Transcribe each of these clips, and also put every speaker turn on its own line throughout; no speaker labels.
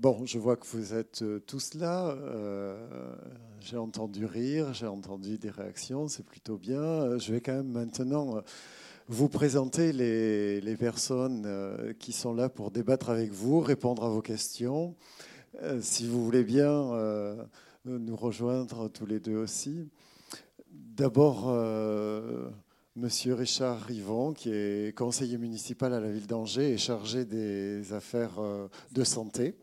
bon, je vois que vous êtes euh, tous là. j'ai entendu rire, j'ai entendu des réactions, c'est plutôt bien. Je vais quand même maintenant vous présenter les, personnes qui sont là pour débattre avec vous, répondre à vos questions. si vous voulez bien nous rejoindre tous les deux aussi. D'abord, Monsieur Richard Rivon, qui est conseiller municipal à la ville d'Angers et chargé des affaires euh, de santé.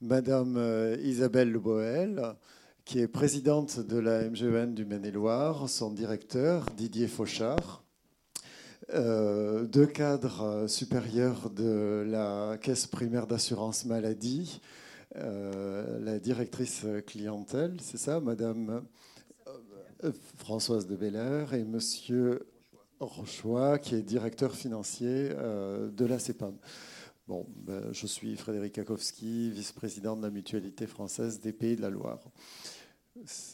Madame euh, Isabelle Le qui est présidente de la MGEN du Maine-et-Loire, son directeur Didier Fauchard. Euh, deux cadres supérieurs de la caisse primaire d'assurance maladie, la directrice clientèle, c'est ça, Madame Françoise de Belair et Monsieur Rochois, qui est directeur financier euh, de la CEPAM. Bon, ben, je suis Frédéric Kakowski, vice-président de la mutualité française des Pays de la Loire.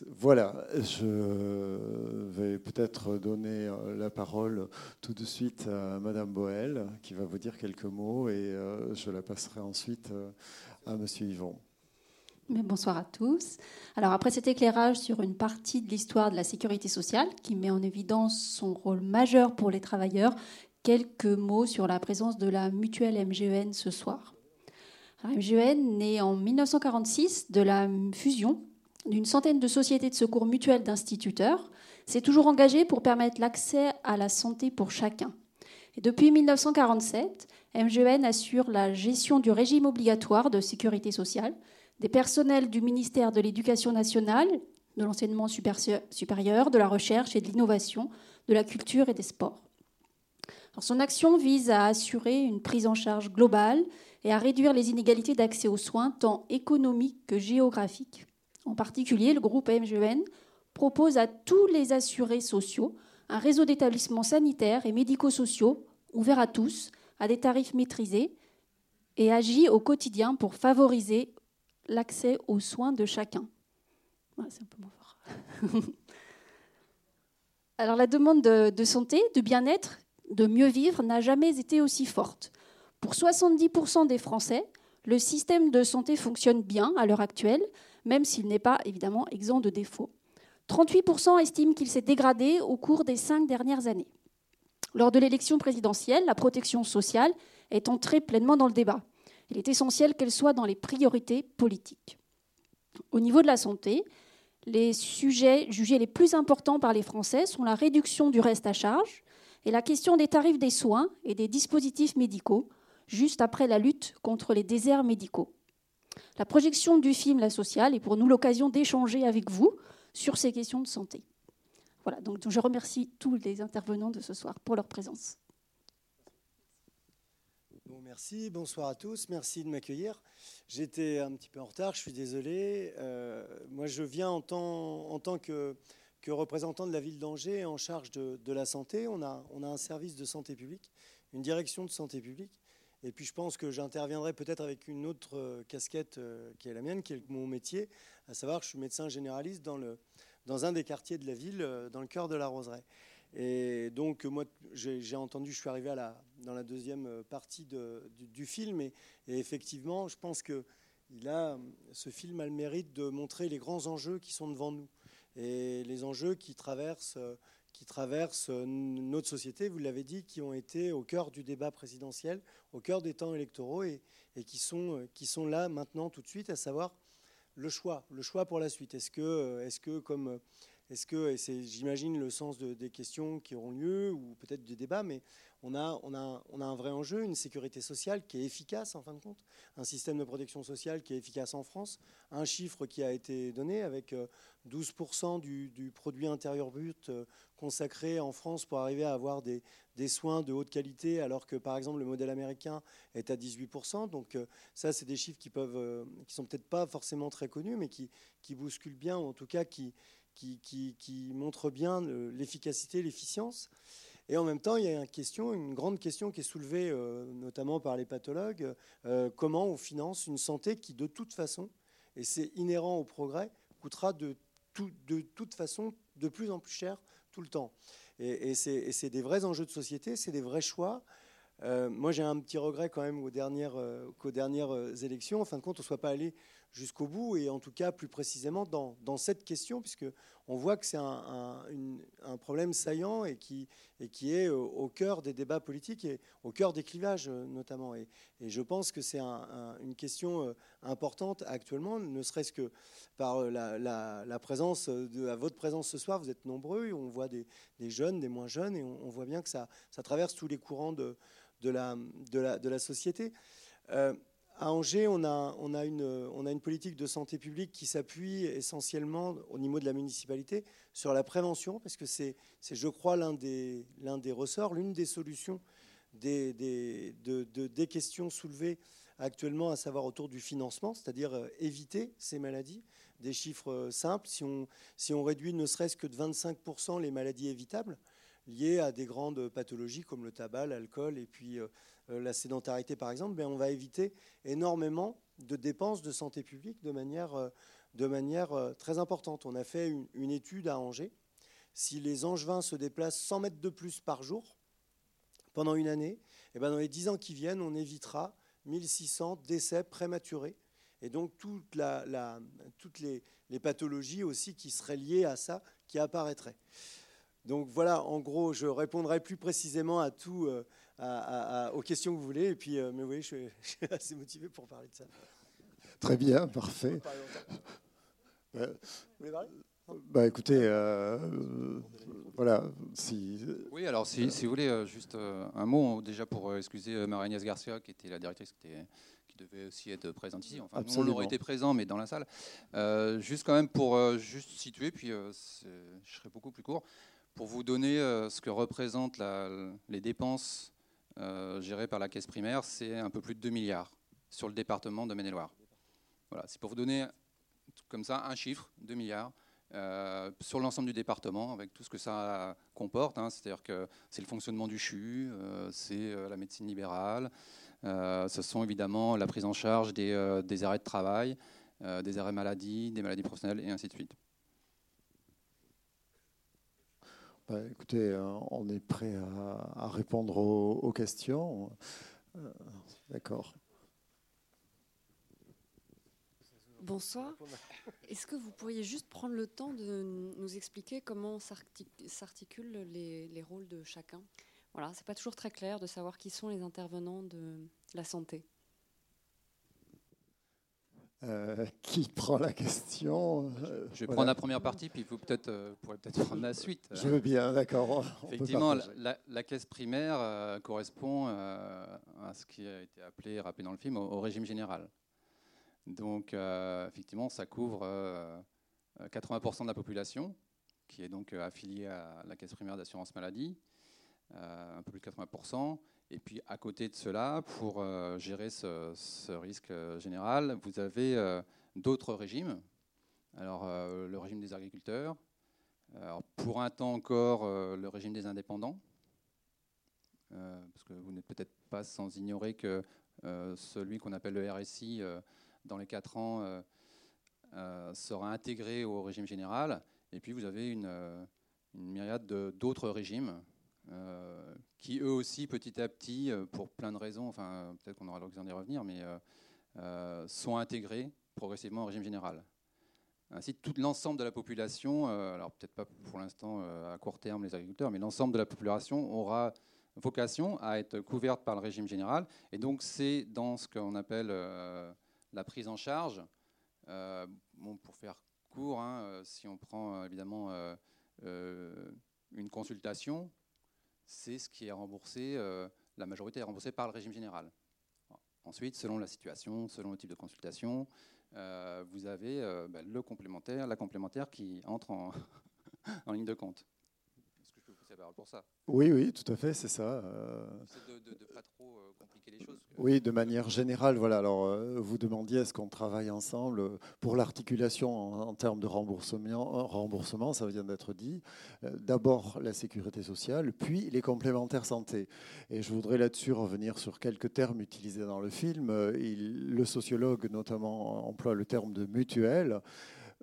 Voilà, je vais peut-être donner euh, la parole tout de suite à Madame Boel, qui va vous dire quelques mots, et euh, je la passerai ensuite à Monsieur Yvon
bonsoir à tous. Alors après cet éclairage sur une partie de l'histoire de la sécurité sociale qui met en évidence son rôle majeur pour les travailleurs, quelques mots sur la présence de la mutuelle MGEN ce soir. La MGEN naît en 1946 de la fusion d'une centaine de sociétés de secours mutuels d'instituteurs, s'est toujours engagée pour permettre l'accès à la santé pour chacun. Et depuis 1947, MGEN assure la gestion du régime obligatoire de sécurité sociale, des personnels du ministère de l'Éducation nationale, de l'enseignement supérieur, de la recherche et de l'innovation, de la culture et des sports. Son action vise à assurer une prise en charge globale et à réduire les inégalités d'accès aux soins, tant économiques que géographiques. En particulier, le groupe MGN propose à tous les assurés sociaux un réseau d'établissements sanitaires et médico-sociaux ouverts à tous, à des tarifs maîtrisés, et agit au quotidien pour favoriser l'accès aux soins de chacun. c'est un peu moins fort. Alors la demande de, santé, de bien-être, de mieux vivre n'a jamais été aussi forte. Pour 70% des Français, le système de santé fonctionne bien à l'heure actuelle, même s'il n'est pas évidemment exempt de défauts. 38% estiment qu'il s'est dégradé au cours des cinq dernières années. Lors de l'élection présidentielle, la protection sociale est entrée pleinement dans le débat. Il est essentiel qu'elle soit dans les priorités politiques. Au niveau de la santé, les sujets jugés les plus importants par les Français sont la réduction du reste à charge et la question des tarifs des soins et des dispositifs médicaux, juste après la lutte contre les déserts médicaux. La projection du film La Sociale est pour nous l'occasion d'échanger avec vous sur ces questions de santé. Voilà, donc je remercie tous les intervenants de ce soir pour leur présence
merci, bonsoir à tous, merci de m'accueillir. J'étais un petit peu en retard, je suis désolé. Euh, moi, je viens en tant, en tant que, que, représentant de la ville d'Angers en charge de, la santé. On a, on a un service de santé publique, une direction de santé publique. Et puis je pense que j'interviendrai peut-être avec une autre euh, casquette euh, qui est la mienne, qui est mon métier, à savoir que je suis médecin généraliste dans, le, dans un des quartiers de la ville, dans le cœur de la Roseraie. Et donc, moi, j'ai entendu, je suis arrivé à la, dans la deuxième partie du, film, et, effectivement, je pense que il a, ce film a le mérite de montrer les grands enjeux qui sont devant nous, et les enjeux qui traversent, qui traversent notre société, vous l'avez dit, qui ont été au cœur du débat présidentiel, au cœur des temps électoraux, et, qui, sont, qui sont là maintenant tout de suite, à savoir le choix, le choix pour la suite. Est-ce que, est que comme est-ce que, et c'est, j'imagine, le sens des questions qui auront lieu, ou peut-être des débats, mais on a, un vrai enjeu, une sécurité sociale qui est efficace, en fin de compte, un système de protection sociale qui est efficace en France, un chiffre qui a été donné avec 12% euh, du, produit intérieur brut euh, consacré en France pour arriver à avoir des, soins de haute qualité, alors que, par exemple, le modèle américain est à 18%. Donc euh, ça, c'est des chiffres qui peuvent, qui sont peut-être pas forcément très connus, mais qui, bousculent bien, ou en tout cas qui qui, montre bien l'efficacité, l'efficience. Et en même temps, il y a une, question, une grande question qui est soulevée euh, notamment par les pathologues, euh, comment on finance une santé qui, de toute façon, et c'est inhérent au progrès, coûtera de, toute façon de plus en plus cher tout le temps. Et, c'est des vrais enjeux de société, c'est des vrais choix. moi, j'ai un petit regret quand même aux dernières, qu'aux dernières élections, en fin de compte, on ne soit pas allé jusqu'au bout, et en tout cas plus précisément dans, dans cette question, puisque on voit que c'est un, un, problème saillant et qui, et qui est au, cœur des débats politiques et au cœur des clivages notamment. Et, et je pense que c'est une question euh, importante actuellement, ne serait-ce que par la, la, présence, de, à votre présence ce soir, vous êtes nombreux, on voit des, des jeunes, des moins jeunes, et on, voit bien que ça, ça traverse tous les courants de, de, la, de la société. Euh, à Angers, on a, une, politique de santé publique qui s'appuie essentiellement au niveau de la municipalité sur la prévention, parce que c'est, je crois, l'un des, ressorts, l'une des solutions des, des, de, des, questions soulevées actuellement, à savoir autour du financement, c'est-à-dire euh, éviter ces maladies. Des chiffres euh, simples, si on, réduit ne serait-ce que de 25% les maladies évitables liées à des grandes pathologies comme le tabac, l'alcool et puis euh, la sédentarité par exemple, ben, on va éviter énormément de dépenses de santé publique de manière, euh, de manière euh, très importante. On a fait une, étude à Angers. Si les Angevins se déplacent 100 mètres de plus par jour pendant une année, et eh ben dans les 10 ans qui viennent, on évitera 1600 décès prématurés. Et donc la, toutes les, les, pathologies aussi qui seraient liées à ça qui apparaîtraient. Donc voilà, en gros, je répondrai plus précisément à tout, aux questions que vous voulez. Et puis, euh, mais oui, je, suis assez motivé pour parler de ça.
Très bien, parfait. bah, écoutez, euh, voilà. Si...
Oui, alors si, vous voulez, euh, juste un mot déjà pour excuser Marie-Agnès Garcia, qui était la directrice qui, qui, devait aussi être présente ici. Enfin, on aurait été présent, mais dans la salle. juste quand même pour juste situer, puis je serai beaucoup plus court, pour vous donner ce que représentent la, les dépenses euh, géré par la caisse primaire, c'est un peu plus de 2 milliards sur le département de Maine-et-Loire. Voilà, c'est pour vous donner comme ça un chiffre, 2 milliards. Euh, sur l'ensemble du département, avec tout ce que ça comporte. Hein. C'est-à-dire que c'est le fonctionnement du CHU, euh, c'est la médecine libérale, ce sont évidemment la prise en charge des, des arrêts de travail, des arrêts maladie, des maladies professionnelles et ainsi de suite.
Bah, écoutez, euh, on est prêt à, répondre aux, questions. Euh, d'accord.
Bonsoir. Est-ce que vous pourriez juste prendre le temps de nous expliquer comment s'articulent les, rôles de chacun? Voilà, c'est pas toujours très clair de savoir qui sont les intervenants de la santé.
Euh, qui prend la question
Je vais prendre la première partie, puis vous peut-être euh, pourrez peut-être prendre la suite.
Je veux bien, d'accord.
Effectivement, la, caisse primaire euh, correspond à ce qui a été appelé, rappelé dans le film, au, régime général. Donc, effectivement, ça couvre 80% de la population, qui est donc affiliée à la caisse primaire d'assurance maladie, un peu plus de 80%. Et puis à côté de cela, pour euh, gérer ce, risque euh, général, vous avez euh, d'autres régimes. Alors le régime des agriculteurs, pour un temps encore le régime des indépendants, parce que vous n'êtes peut-être pas sans ignorer que celui qu'on appelle le RSI dans les 4 ans sera intégré au régime général. Et puis vous avez une myriade d'autres régimes euh, qui eux aussi, petit à petit, euh, pour plein de raisons, enfin peut-être qu'on aura l'occasion d'y revenir, mais euh, sont intégrés progressivement au régime général. Ainsi, tout l'ensemble de la population, alors peut-être pas pour l'instant à court terme les agriculteurs, mais l'ensemble de la population aura vocation à être couverte par le régime général. Et donc c'est dans ce qu'on appelle la prise en charge. pour faire court, hein, si on prend évidemment une consultation, c'est ce qui est remboursé, euh, la majorité est remboursée par le régime général. Ensuite, selon la situation, selon le type de consultation, euh, vous avez euh, bah, le complémentaire, la complémentaire qui entre en, en ligne de compte pour ça.
Oui, oui, tout à fait, c'est ça.
Euh. De, pas trop euh, compliquer les choses.
Oui, de manière générale, voilà. Alors, euh, vous demandiez est-ce qu'on travaille ensemble pour l'articulation en, termes de remboursement. Remboursement, ça vient d'être dit. D'abord la sécurité sociale, puis les complémentaires santé. Et je voudrais là-dessus revenir sur quelques termes utilisés dans le film. Il, le sociologue, notamment, emploie le terme de mutuelle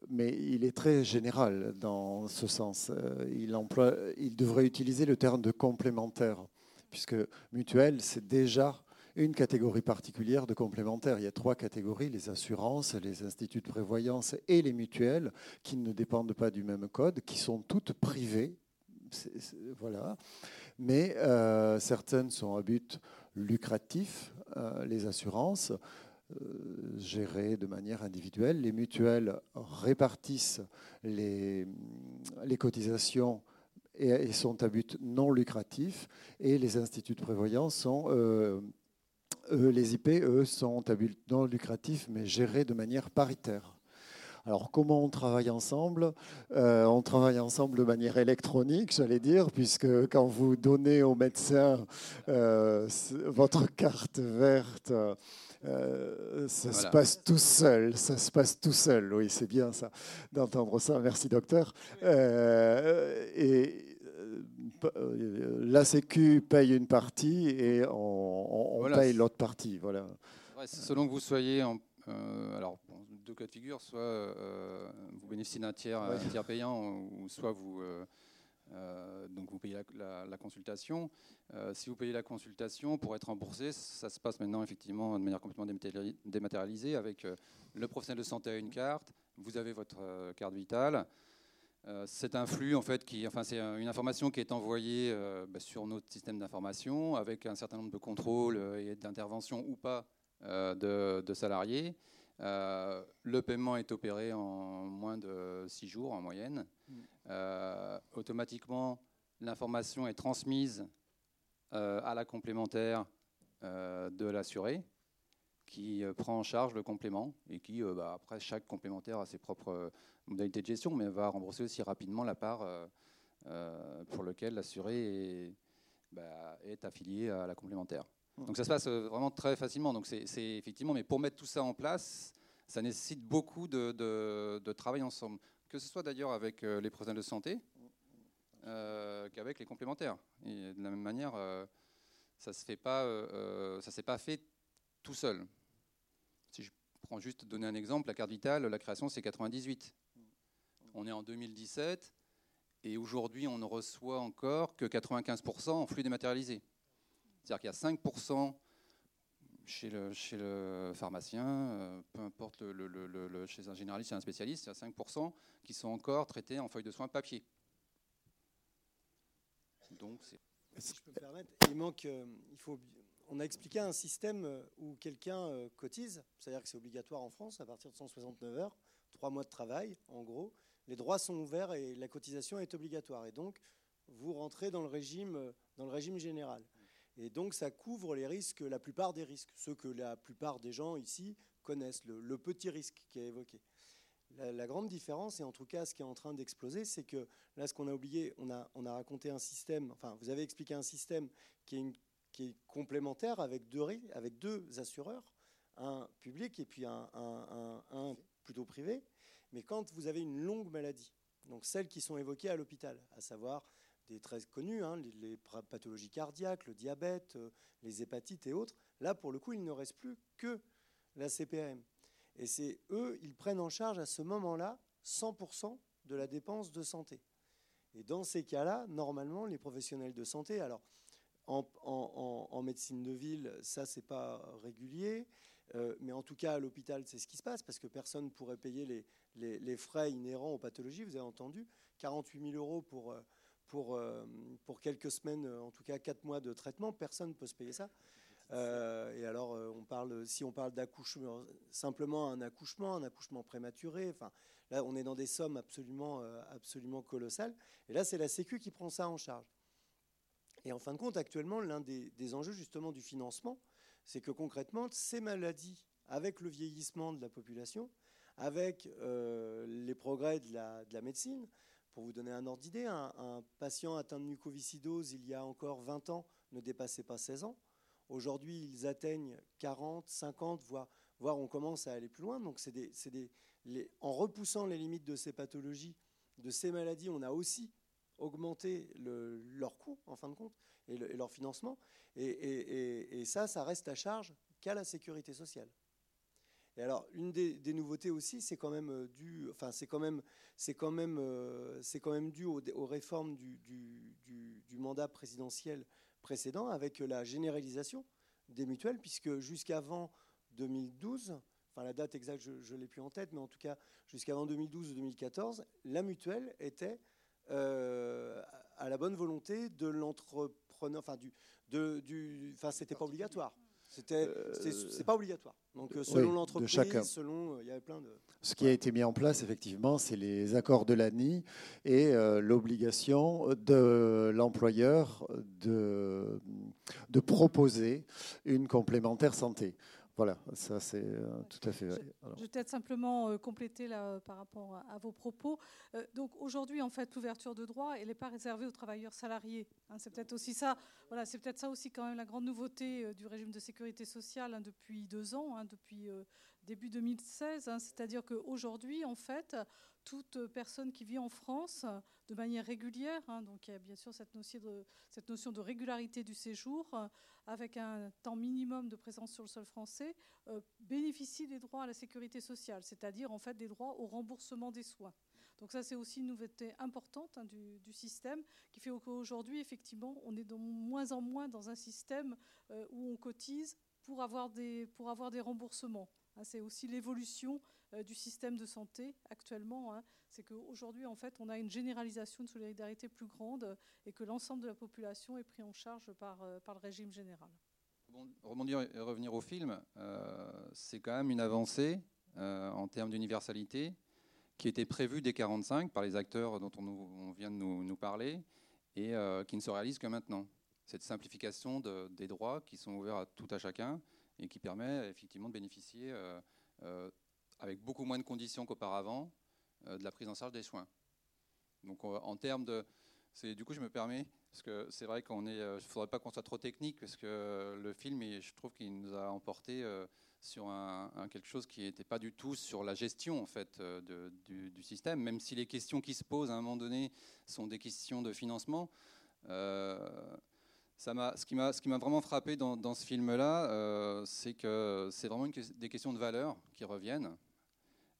mais il est très général dans ce sens. Euh, il, devrait utiliser le terme de complémentaire, puisque mutuelle, c'est déjà une catégorie particulière de complémentaires. Il y a trois catégories, les assurances, les instituts de prévoyance et les mutuelles, qui ne dépendent pas du même code, qui sont toutes privées. voilà. Mais euh, certaines sont à but lucratif, euh, les assurances. Euh, gérées de manière individuelle. Les mutuelles répartissent les, cotisations et, sont à but non lucratif. Et les instituts de prévoyance sont les IP, eux, sont à but non lucratif, mais gérés de manière paritaire. Alors comment on travaille ensemble? Euh, On travaille ensemble de manière électronique, j'allais dire, puisque quand vous donnez au médecin euh, votre carte verte, euh, ça se passe tout seul, ça se passe tout seul. Oui, c'est bien ça d'entendre ça. Merci docteur. et euh, la Sécu paye une partie et on, paye l'autre partie. Voilà.
selon que vous soyez en, euh, alors deux cas de figure, soit euh, vous bénéficiez d'un tiers, tiers, payant, ou soit vous donc vous payez la, consultation. si vous payez la consultation pour être remboursé, ça se passe maintenant effectivement de manière complètement dématérialisée avec le professionnel de santé à une carte. Vous avez votre carte vitale. Euh, c'est un flux en fait qui, enfin c'est une information qui est envoyée euh, bah, sur notre système d'information avec un certain nombre de contrôles euh, et d'interventions ou pas de, salariés. Le paiement est opéré en moins de six jours en moyenne. Mm. automatiquement, l'information est transmise à la complémentaire de l'assuré qui prend en charge le complément et qui, bah, après, chaque complémentaire a ses propres modalité de gestion, mais va rembourser aussi rapidement la part euh, euh, pour laquelle l'assuré est, bah, est, affilié à la complémentaire. Donc ça se passe euh, vraiment très facilement. Donc c'est effectivement, mais pour mettre tout ça en place, ça nécessite beaucoup de, travail ensemble, que ce soit d'ailleurs avec les professionnels de santé qu'avec les complémentaires. Et de la même manière, ça se s'est pas fait tout seul. Si je prends juste donner un exemple, la carte vitale, la création c'est 98. On est en 2017 et aujourd'hui, on ne reçoit encore que 95% en flux dématérialisé. C'est-à-dire qu'il y a 5% chez le, chez le pharmacien, euh, peu importe le, chez un généraliste et un spécialiste, il y a 5% qui sont encore traités en feuille de soins papier.
Donc, si je peux me permettre, il manque, euh, il faut, on a expliqué un système euh, où quelqu'un cotise, c'est-à-dire que c'est obligatoire en France à partir de 169 heures, trois mois de travail, en gros les droits sont ouverts et la cotisation est obligatoire. Et donc, vous rentrez dans le régime, dans le régime général. Et donc, ça couvre la plupart des risques, ceux que la plupart des gens ici connaissent, le, petit risque qui est évoqué. La, grande différence, et en tout cas ce qui est en train d'exploser, c'est que là, ce qu'on a oublié, on a, on a raconté un système, enfin, vous avez expliqué un système qui est, complémentaire avec deux, assureurs, un public et puis un plutôt privé. Mais quand vous avez une longue maladie, donc celles qui sont évoquées à l'hôpital, à savoir des très connues, hein, les, pathologies cardiaques, le diabète, euh, les hépatites et autres, là pour le coup il ne reste plus que la CPAM. Et c'est eux, ils prennent en charge à ce moment-là 100% de la dépense de santé. Et dans ces cas-là, normalement, les professionnels de santé, alors en, médecine de ville, ça c'est pas régulier. Euh, mais en tout cas, à l'hôpital, c'est ce qui se passe parce que personne ne pourrait payer les, frais inhérents aux pathologies. Vous avez entendu 48 000 euros pour, euh, pour, euh, pour quelques semaines, en tout cas 4 mois de traitement. Personne ne peut se payer ça. et alors, on parle, si on parle d'accouchement, simplement un accouchement, un accouchement prématuré, enfin, là, on est dans des sommes absolument, absolument colossales. Et là, c'est la Sécu qui prend ça en charge. Et en fin de compte, actuellement, l'un des, des enjeux justement du financement, c'est que concrètement, ces maladies, avec le vieillissement de la population, avec euh, les progrès de la, médecine, pour vous donner un ordre d'idée, un, patient atteint de mucoviscidose il y a encore 20 ans ne dépassait pas 16 ans. Aujourd'hui, ils atteignent 40, 50, voire, voire on commence à aller plus loin. Donc, c'est des, des, en repoussant les limites de ces pathologies, de ces maladies, on a aussi augmenté leur coût, en fin de compte, et, et leur financement. Et, ça, ça reste à charge qu'à la sécurité sociale. Et alors, une des, nouveautés aussi, c'est quand même euh, dû, enfin, c'est quand même, c'est quand même, euh, c'est quand même dû aux, réformes du, mandat présidentiel précédent avec la généralisation des mutuelles, puisque jusqu'avant 2012, enfin la date exacte je ne l'ai plus en tête, mais en tout cas jusqu'avant 2012 ou 2014, la mutuelle était euh, à la bonne volonté de l'entrepreneur, enfin du, de, du, enfin c'était pas obligatoire. C'était, c'est pas obligatoire. Donc euh, selon l'entreprise, selon, euh, il y avait plein de.
Ce qui a été mis en place effectivement, c'est les accords de l'ANI et l'obligation de l'employeur de, de proposer une complémentaire santé. Voilà, ça c'est euh, tout à fait vrai.
Je, vais peut-être simplement euh, compléter là, par rapport à, vos propos. Euh, donc aujourd'hui, en fait, l'ouverture de droit, elle n'est pas réservée aux travailleurs salariés. Hein. c'est peut-être aussi ça. Voilà, c'est peut-être ça aussi quand même la grande nouveauté du régime de sécurité sociale hein, depuis deux ans, hein, depuis début 2016. C'est-à-dire qu'aujourd'hui, en fait, toute personne qui vit en France de manière régulière, donc il y a bien sûr cette notion de, régularité du séjour, avec un temps minimum de présence sur le sol français, euh, bénéficie des droits à la sécurité sociale, c'est-à-dire en fait des droits au remboursement des soins. Donc ça, c'est aussi une nouveauté importante hein, du, système qui fait qu'aujourd'hui, effectivement, on est de moins en moins dans un système euh, où on cotise pour avoir des remboursements. Hein, c'est aussi l'évolution euh, du système de santé actuellement. Hein. c'est qu'aujourd'hui, en fait, on a une généralisation de solidarité plus grande et que l'ensemble de la population est pris en charge par, euh, le régime général.
Rebondir et revenir au film, euh, c'est quand même une avancée en termes d'universalité qui était prévue dès 1945 par les acteurs dont on, vient de nous, parler et qui ne se réalise que maintenant. Cette simplification des droits qui sont ouverts à tout à chacun et qui permet effectivement de bénéficier euh, euh, avec beaucoup moins de conditions qu'auparavant euh, de la prise en charge des soins. Donc en termes de... Du coup, je me permets, parce que c'est vrai qu'on est... Il ne faudrait pas qu'on soit trop technique, parce que le film, je trouve qu'il nous a emporté sur quelque chose qui n'était pas du tout sur la gestion en fait du, système, même si les questions qui se posent à un moment donné sont des questions de financement ce qui m'a vraiment frappé dans, ce film-là, euh, c'est que c'est vraiment des questions de valeur qui reviennent.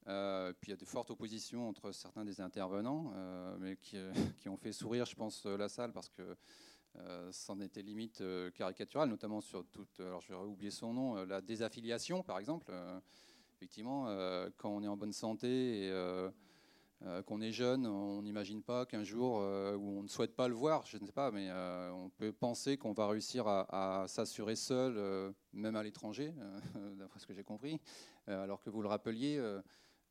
Euh, puis il y a de fortes oppositions entre certains des intervenants, euh, mais qui, ont fait sourire, je pense, la salle parce que c'en était limite caricatural, notamment sur toute, alors je vais oublier son nom, la désaffiliation, par exemple. effectivement, quand on est en bonne santé et euh, qu'on est jeune, on n'imagine pas qu'un jour, euh, où on ne souhaite pas le voir, je ne sais pas, mais euh, on peut penser qu'on va réussir à, s'assurer seul, même à l'étranger, d'après ce que j'ai compris. alors que vous le rappeliez,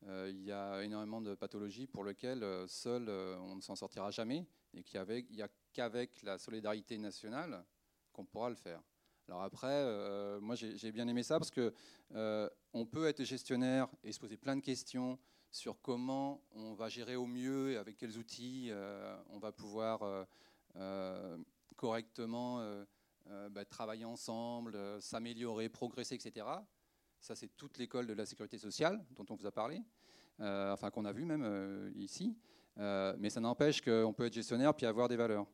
il y a énormément de pathologies pour lesquelles seul on ne s'en sortira jamais, et qu'il n'y a qu'avec la solidarité nationale qu'on pourra le faire. Alors après, moi j'ai bien aimé ça parce que on peut être gestionnaire et se poser plein de questions sur comment on va gérer au mieux et avec quels outils euh, on va pouvoir euh, euh, correctement bah, travailler ensemble, s'améliorer, progresser, etc. Ça, c'est toute l'école de la sécurité sociale dont on vous a parlé, enfin qu'on a vu même ici. mais ça n'empêche qu'on peut être gestionnaire puis avoir des valeurs.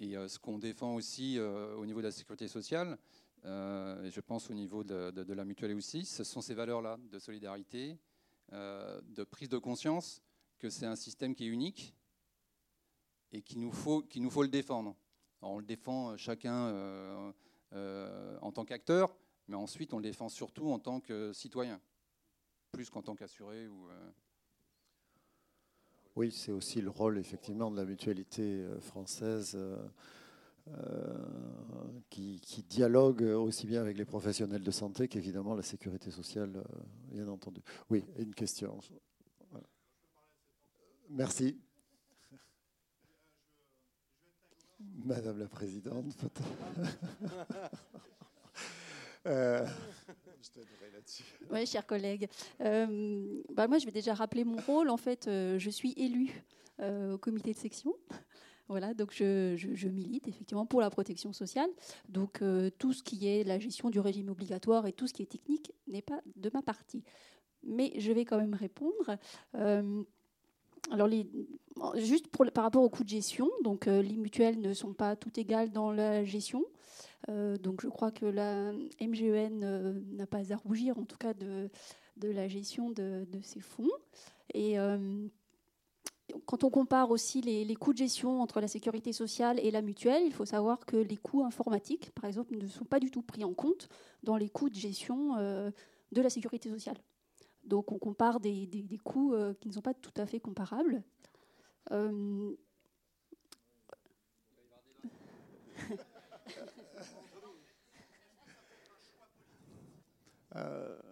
Et ce qu'on défend aussi au niveau de la sécurité sociale, et je pense au niveau de, la mutuelle aussi, ce sont ces valeurs-là de solidarité, de prise de conscience que c'est un système qui est unique et qu'il nous faut, qu'il nous faut le défendre. on le défend euh, chacun euh, en tant qu'acteur, mais ensuite on le défend surtout en tant que citoyen, plus qu'en tant qu'assuré. Ou,
Oui, c'est aussi le rôle effectivement de la mutualité française. Qui, dialogue aussi bien avec les professionnels de santé qu'évidemment la sécurité sociale, bien entendu. Oui, une question. Merci. Madame la Présidente,
euh, oui, chers collègues. Euh, bah moi, je vais déjà rappeler mon rôle. En fait, euh, je suis élue au comité de section. Voilà, donc je, milite effectivement pour la protection sociale. Donc tout ce qui est la gestion du régime obligatoire et tout ce qui est technique n'est pas de ma partie mais je vais quand même répondre. Euh, alors, juste par rapport au coût de gestion, donc euh, les mutuelles ne sont pas toutes égales dans la gestion. Euh, donc, je crois que la MGEN n'a pas à rougir, en tout cas, de, la gestion de, ces fonds. Quand on compare aussi les, coûts de gestion entre la sécurité sociale et la mutuelle, il faut savoir que les coûts informatiques, par exemple, ne sont pas du tout pris en compte dans les coûts de gestion euh, de la sécurité sociale. Donc on compare des, coûts euh, qui ne sont pas tout à fait comparables. Euh,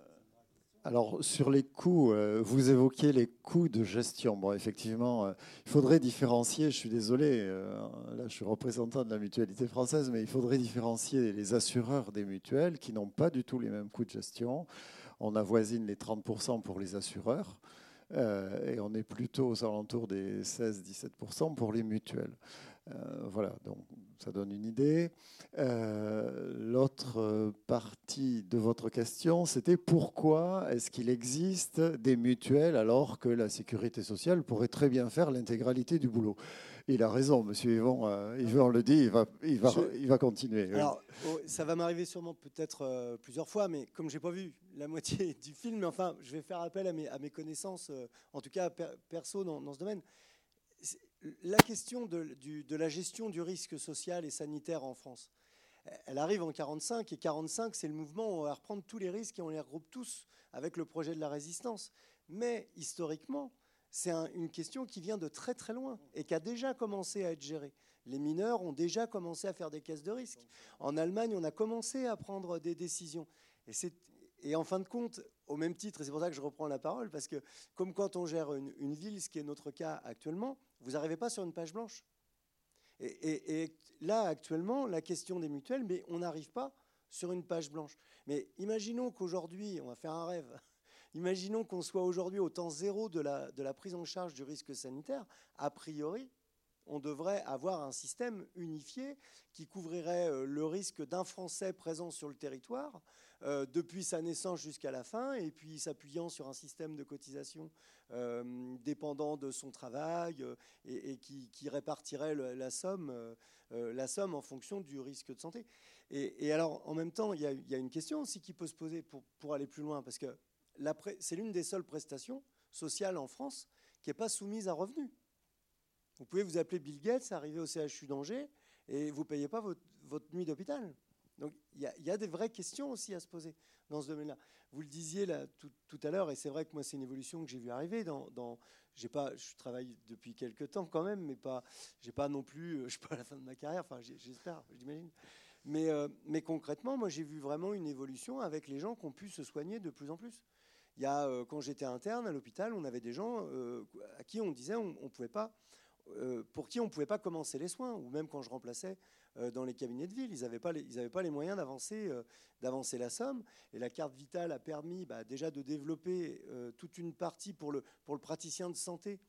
alors, sur les coûts, euh, vous évoquiez les coûts de gestion. Bon, effectivement, euh, il faudrait différencier, je suis désolé, euh, là je suis représentant de la mutualité française, mais il faudrait différencier les assureurs des mutuelles qui n'ont pas du tout les mêmes coûts de gestion. On avoisine les 30% pour les assureurs. et on est plutôt aux alentours des 16-17% pour les mutuelles. Voilà, donc ça donne une idée. Euh, l'autre partie de votre question, c'était pourquoi est-ce qu'il existe des mutuelles alors que la sécurité sociale pourrait très bien faire l'intégralité du boulot? Il a raison, Monsieur Yvon, euh, Yvon le dit, il va, il va, il va continuer.
Alors, oh, ça va m'arriver sûrement peut-être euh, plusieurs fois, mais comme j'ai pas vu la moitié du film, enfin, je vais faire appel à mes, à mes connaissances, en tout cas perso dans, dans ce domaine la question de, la gestion du risque social et sanitaire en France, elle arrive en 45 et 45, c'est le mouvement où on va reprendre tous les risques et on les regroupe tous avec le projet de la résistance. Mais historiquement, c'est une question qui vient de très très loin et qui a déjà commencé à être gérée. Les mineurs ont déjà commencé à faire des caisses de risque. En Allemagne, on a commencé à prendre des décisions. Et, et en fin de compte, au même titre, et c'est pour ça que je reprends la parole, parce que comme quand on gère une, ville, ce qui est notre cas actuellement, vous n'arrivez pas sur une page blanche. Et, là, actuellement, la question des mutuelles, mais on n'arrive pas sur une page blanche. Mais imaginons qu'aujourd'hui, on va faire un rêve, imaginons qu'on soit aujourd'hui au temps zéro de la, prise en charge du risque sanitaire, a priori, on devrait avoir un système unifié qui couvrirait euh, le risque d'un Français présent sur le territoire euh, depuis sa naissance jusqu'à la fin, et puis s'appuyant sur un système de cotisation euh, dépendant de son travail et, qui, répartirait la, somme, en fonction du risque de santé. Et, alors, en même temps, il y, a, une question aussi qui peut se poser pour, pour aller plus loin, parce que c'est l'une des seules prestations sociales en France qui n'est pas soumise à revenus. Vous pouvez vous appeler Bill Gates, arriver au CHU d'Angers, et vous ne payez pas votre, nuit d'hôpital. Donc il y, a des vraies questions aussi à se poser dans ce domaine-là. Vous le disiez tout, à l'heure, et c'est vrai que moi c'est une évolution que j'ai vu arriver. Dans, dans pas, je travaille depuis quelques temps quand même, mais pas, j'ai pas non plus, je suis pas à la fin de ma carrière. Enfin, j'espère, j'imagine. Mais, euh, mais concrètement, moi j'ai vu vraiment une évolution avec les gens qui ont pu se soigner de plus en plus. Il y a, euh, quand j'étais interne à l'hôpital, on avait des gens euh, à qui on disait on pouvait pas euh, pour qui on ne pouvait pas commencer les soins, ou même quand je remplaçais euh, dans les cabinets de ville, ils n'avaient pas, pas, les moyens d'avancer euh, d'avancer la somme. Et la carte vitale a permis bah, déjà de développer toute une partie pour le, pour le praticien de santé,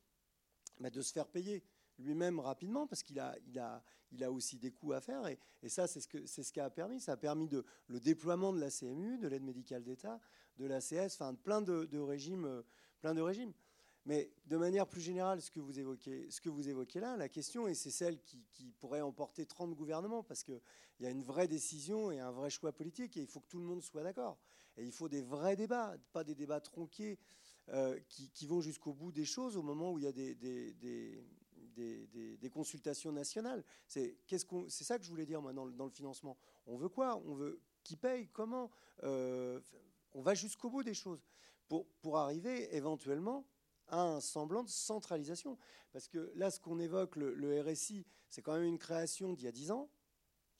bah, de se faire payer lui-même rapidement, parce qu'il a, il a, il a aussi des coûts à faire. Et, ça, c'est ce, que, c'est ce qui a permis. Ça a permis de, le déploiement de la CMU, de l'aide médicale d'État, de l'ACS, enfin plein de, de régimes. plein de régimes. Mais de manière plus générale, ce que vous évoquez, là, la question, et c'est celle qui, pourrait emporter 30 gouvernements, parce qu'il y a une vraie décision et un vrai choix politique, et il faut que tout le monde soit d'accord. Et il faut des vrais débats, pas des débats tronqués euh, qui, vont jusqu'au bout des choses au moment où il y a des, consultations nationales. C'est -ce ça que je voulais dire dans, le, financement. On veut quoi? On veut qui paye? Comment? Euh, On va jusqu'au bout des choses pour arriver éventuellement un semblant de centralisation. Parce que là, ce qu'on évoque, le, RSI, c'est quand même une création d'il y a 10 ans.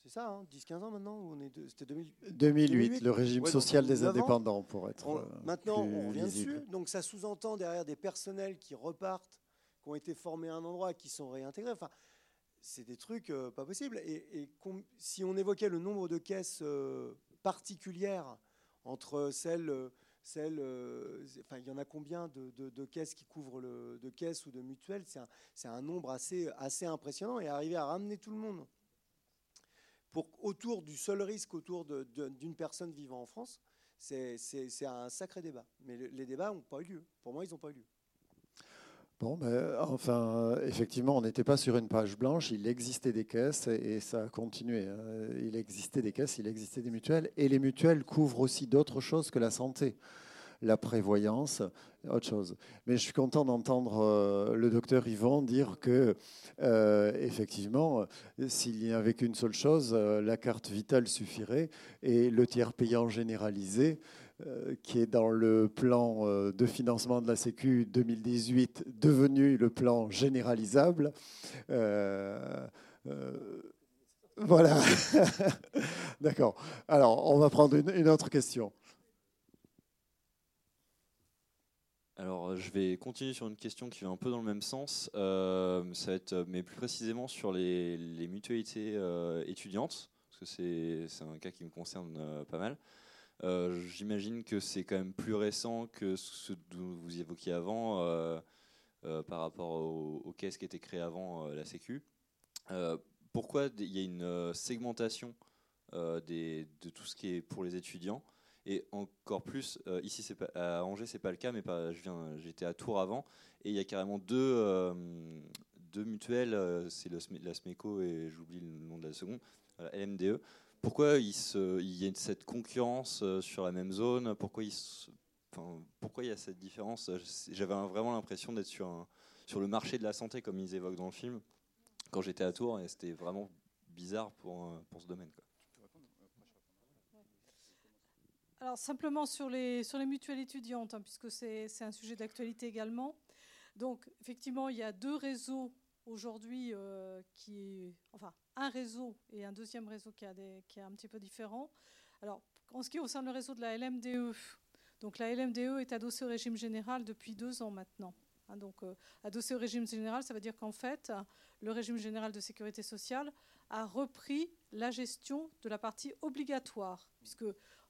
C'est ça, 10-15 hein, ans maintenant
C'était 2008, le régime social des indépendants, pour être.
Euh, maintenant, on revient dessus. Donc ça sous-entend derrière des personnels qui repartent, qui ont été formés à un endroit, qui sont réintégrés. Enfin, c'est des trucs euh, pas possibles. Et, si on évoquait le nombre de caisses euh, particulières entre celles celle, euh, enfin, il y en a combien de, caisses qui couvrent de caisses ou de mutuelles? C'est un, nombre assez, impressionnant et arriver à ramener tout le monde autour du seul risque autour d'une personne vivant en France, c'est un sacré débat. Mais les débats n'ont pas eu lieu. Pour moi, ils n'ont pas eu lieu.
Bon, ben, enfin, effectivement, on n'était pas sur une page blanche. Il existait des caisses et ça a continué. Hein. Il existait des caisses, il existait des mutuelles. Et les mutuelles couvrent aussi d'autres choses que la santé. la prévoyance, autre chose. Mais je suis content d'entendre euh, le docteur Yvon dire que, euh, effectivement, s'il n'y avait qu'une seule chose, euh, la carte vitale suffirait et le tiers payant généralisé, qui est dans le plan de financement de la Sécu 2018, devenu le plan généralisable. voilà. D'accord. Alors, on va prendre une autre question.
Alors, je vais continuer sur une question qui va un peu dans le même sens. Euh, ça va être, mais plus précisément sur les, mutualités euh, étudiantes, parce que c'est un cas qui me concerne euh, pas mal. J'imagine que c'est quand même plus récent que ce que vous évoquiez avant par rapport aux, caisses qui étaient créées avant la Sécu. pourquoi il y a une segmentation de tout ce qui est pour les étudiants? Et encore plus, euh, ici à Angers, c'est pas le cas, mais je viens, j'étais à Tours avant, et il y a carrément deux, euh, deux mutuelles, euh, c'est la SMECO et j'oublie le nom de la seconde, la LMDE. Pourquoi il, y a cette concurrence sur la même zone? Pourquoi il, pourquoi il y a cette différence? J'avais vraiment l'impression d'être sur, sur le marché de la santé, comme ils évoquent dans le film, quand j'étais à Tours, et c'était vraiment bizarre pour, pour ce domaine.
Alors simplement sur les, sur les mutuelles étudiantes, hein, puisque c'est un sujet d'actualité également. Donc effectivement, il y a deux réseaux aujourd'hui euh, qui, enfin un réseau et un deuxième réseau qui, a des, qui est un petit peu différent. Alors en ce qui concerne le réseau de la LMDE, donc la LMDE est adossée au régime général depuis deux ans maintenant. Hein, donc euh, adossée au régime général, ça veut dire qu'en fait, le régime général de sécurité sociale a repris la gestion de la partie obligatoire, puisque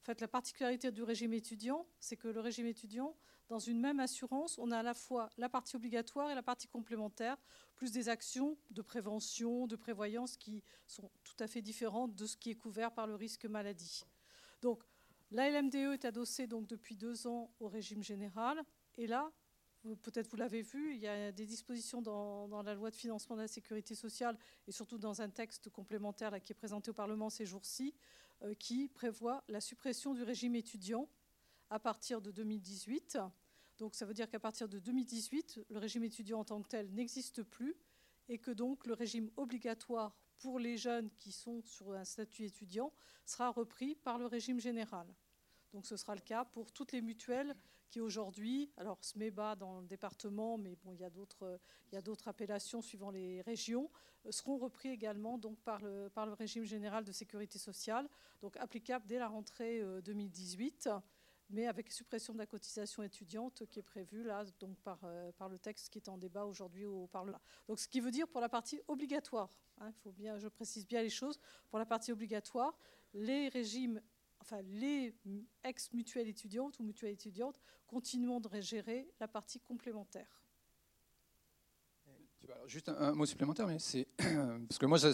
la particularité du régime étudiant, c'est que le régime étudiant, dans une même assurance, on a à la fois la partie obligatoire et la partie complémentaire, plus des actions de prévention, de prévoyance qui sont tout à fait différentes de ce qui est couvert par le risque maladie. Donc, la LMDE est adossée depuis deux ans au régime général. Et là, peut-être vous l'avez vu, il y a des dispositions dans, la loi de financement de la sécurité sociale et surtout dans un texte complémentaire qui est présenté au Parlement ces jours-ci, euh, qui prévoit la suppression du régime étudiant à partir de 2018. Donc ça veut dire qu'à partir de 2018, le régime étudiant en tant que tel n'existe plus et que donc le régime obligatoire pour les jeunes qui sont sur un statut étudiant sera repris par le régime général. Donc ce sera le cas pour toutes les mutuelles qui aujourd'hui, alors SMEBA dans le département, mais bon, il y a d'autres, appellations suivant les régions, euh, seront repris également donc par le, régime général de sécurité sociale, donc applicable dès la rentrée 2018 euh, mais avec suppression de la cotisation étudiante qui est prévue là donc par, euh, par le texte qui est en débat aujourd'hui au Parlement. Donc ce qui veut dire pour la partie obligatoire, hein, faut bien, je précise bien les choses, pour la partie obligatoire, les régimes les ex-mutuelles étudiantes ou mutuelles étudiantes continuons de gérer la partie complémentaire.
Juste un, mot supplémentaire, mais c'est parce que moi ça,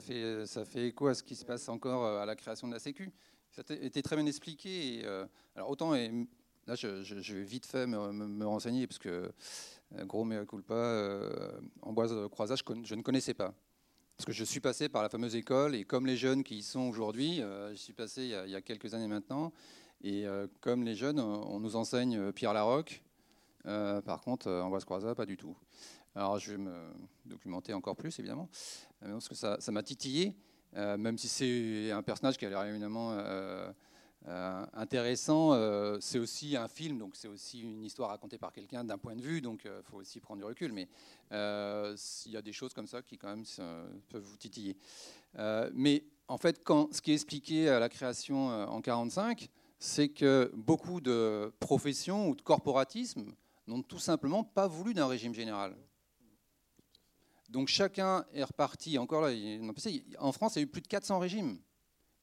fait, ça fait écho à ce qui se passe encore euh, à la création de la Sécu. Ça a été très bien expliqué. Euh, alors autant là, je, vais vite fait me, renseigner parce que euh, gros mea culpa, euh, Amboise Croisage, je ne connaissais pas. Parce que je suis passé par la fameuse école, et comme les jeunes qui y sont aujourd'hui, euh, je suis passé il y, a, quelques années maintenant, et euh, comme les jeunes, on nous enseigne euh, Pierre Larocque, par contre, Ambroise Croizat, pas du tout. Alors je vais me documenter encore plus, évidemment, parce que ça m'a titillé, même si c'est un personnage qui a l'air évidemment euh, intéressant. Euh, c'est aussi un film, donc c'est aussi une histoire racontée par quelqu'un d'un point de vue, donc il euh, faut aussi prendre du recul. Mais il y a des choses comme ça qui quand même peuvent vous titiller. mais en fait, ce qui est expliqué à la création en 45, c'est que beaucoup de professions ou de corporatismes n'ont tout simplement pas voulu d'un régime général. Donc chacun est reparti. Encore là, en France, il y a eu plus de 400 régimes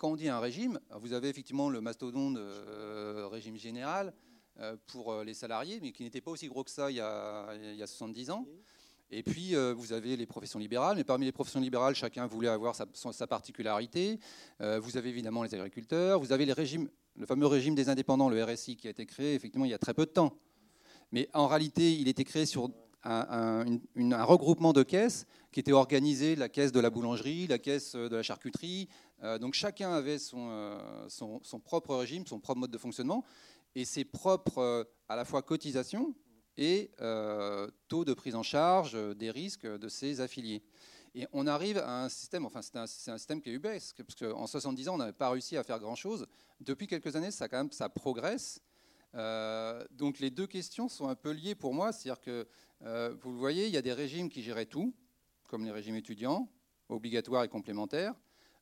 quand on dit un régime, vous avez effectivement le mastodonte euh, régime général euh, pour euh, les salariés, mais qui n'était pas aussi gros que ça il y a, 70 ans. Et puis, vous avez les professions libérales, mais parmi les professions libérales, chacun voulait avoir sa, particularité. vous avez évidemment les agriculteurs, vous avez les régimes, le fameux régime des indépendants, le RSI, qui a été créé effectivement il y a très peu de temps. Mais en réalité, il était créé sur un, regroupement de caisses qui était organisé, la caisse de la boulangerie, la caisse de la charcuterie. donc chacun avait son, son, propre régime, son propre mode de fonctionnement et ses propres à la fois cotisations et taux de prise en charge des risques de ses affiliés. Et on arrive à un système, enfin c'est un, un, système qui est UBS, parce qu'en 70 ans, on n'avait pas réussi à faire grand-chose. Depuis quelques années, ça, quand même, ça progresse. Euh, donc les deux questions sont un peu liées pour moi. C'est-à-dire que, euh, vous le voyez, il y a des régimes qui géraient tout, comme les régimes étudiants, obligatoires et complémentaires.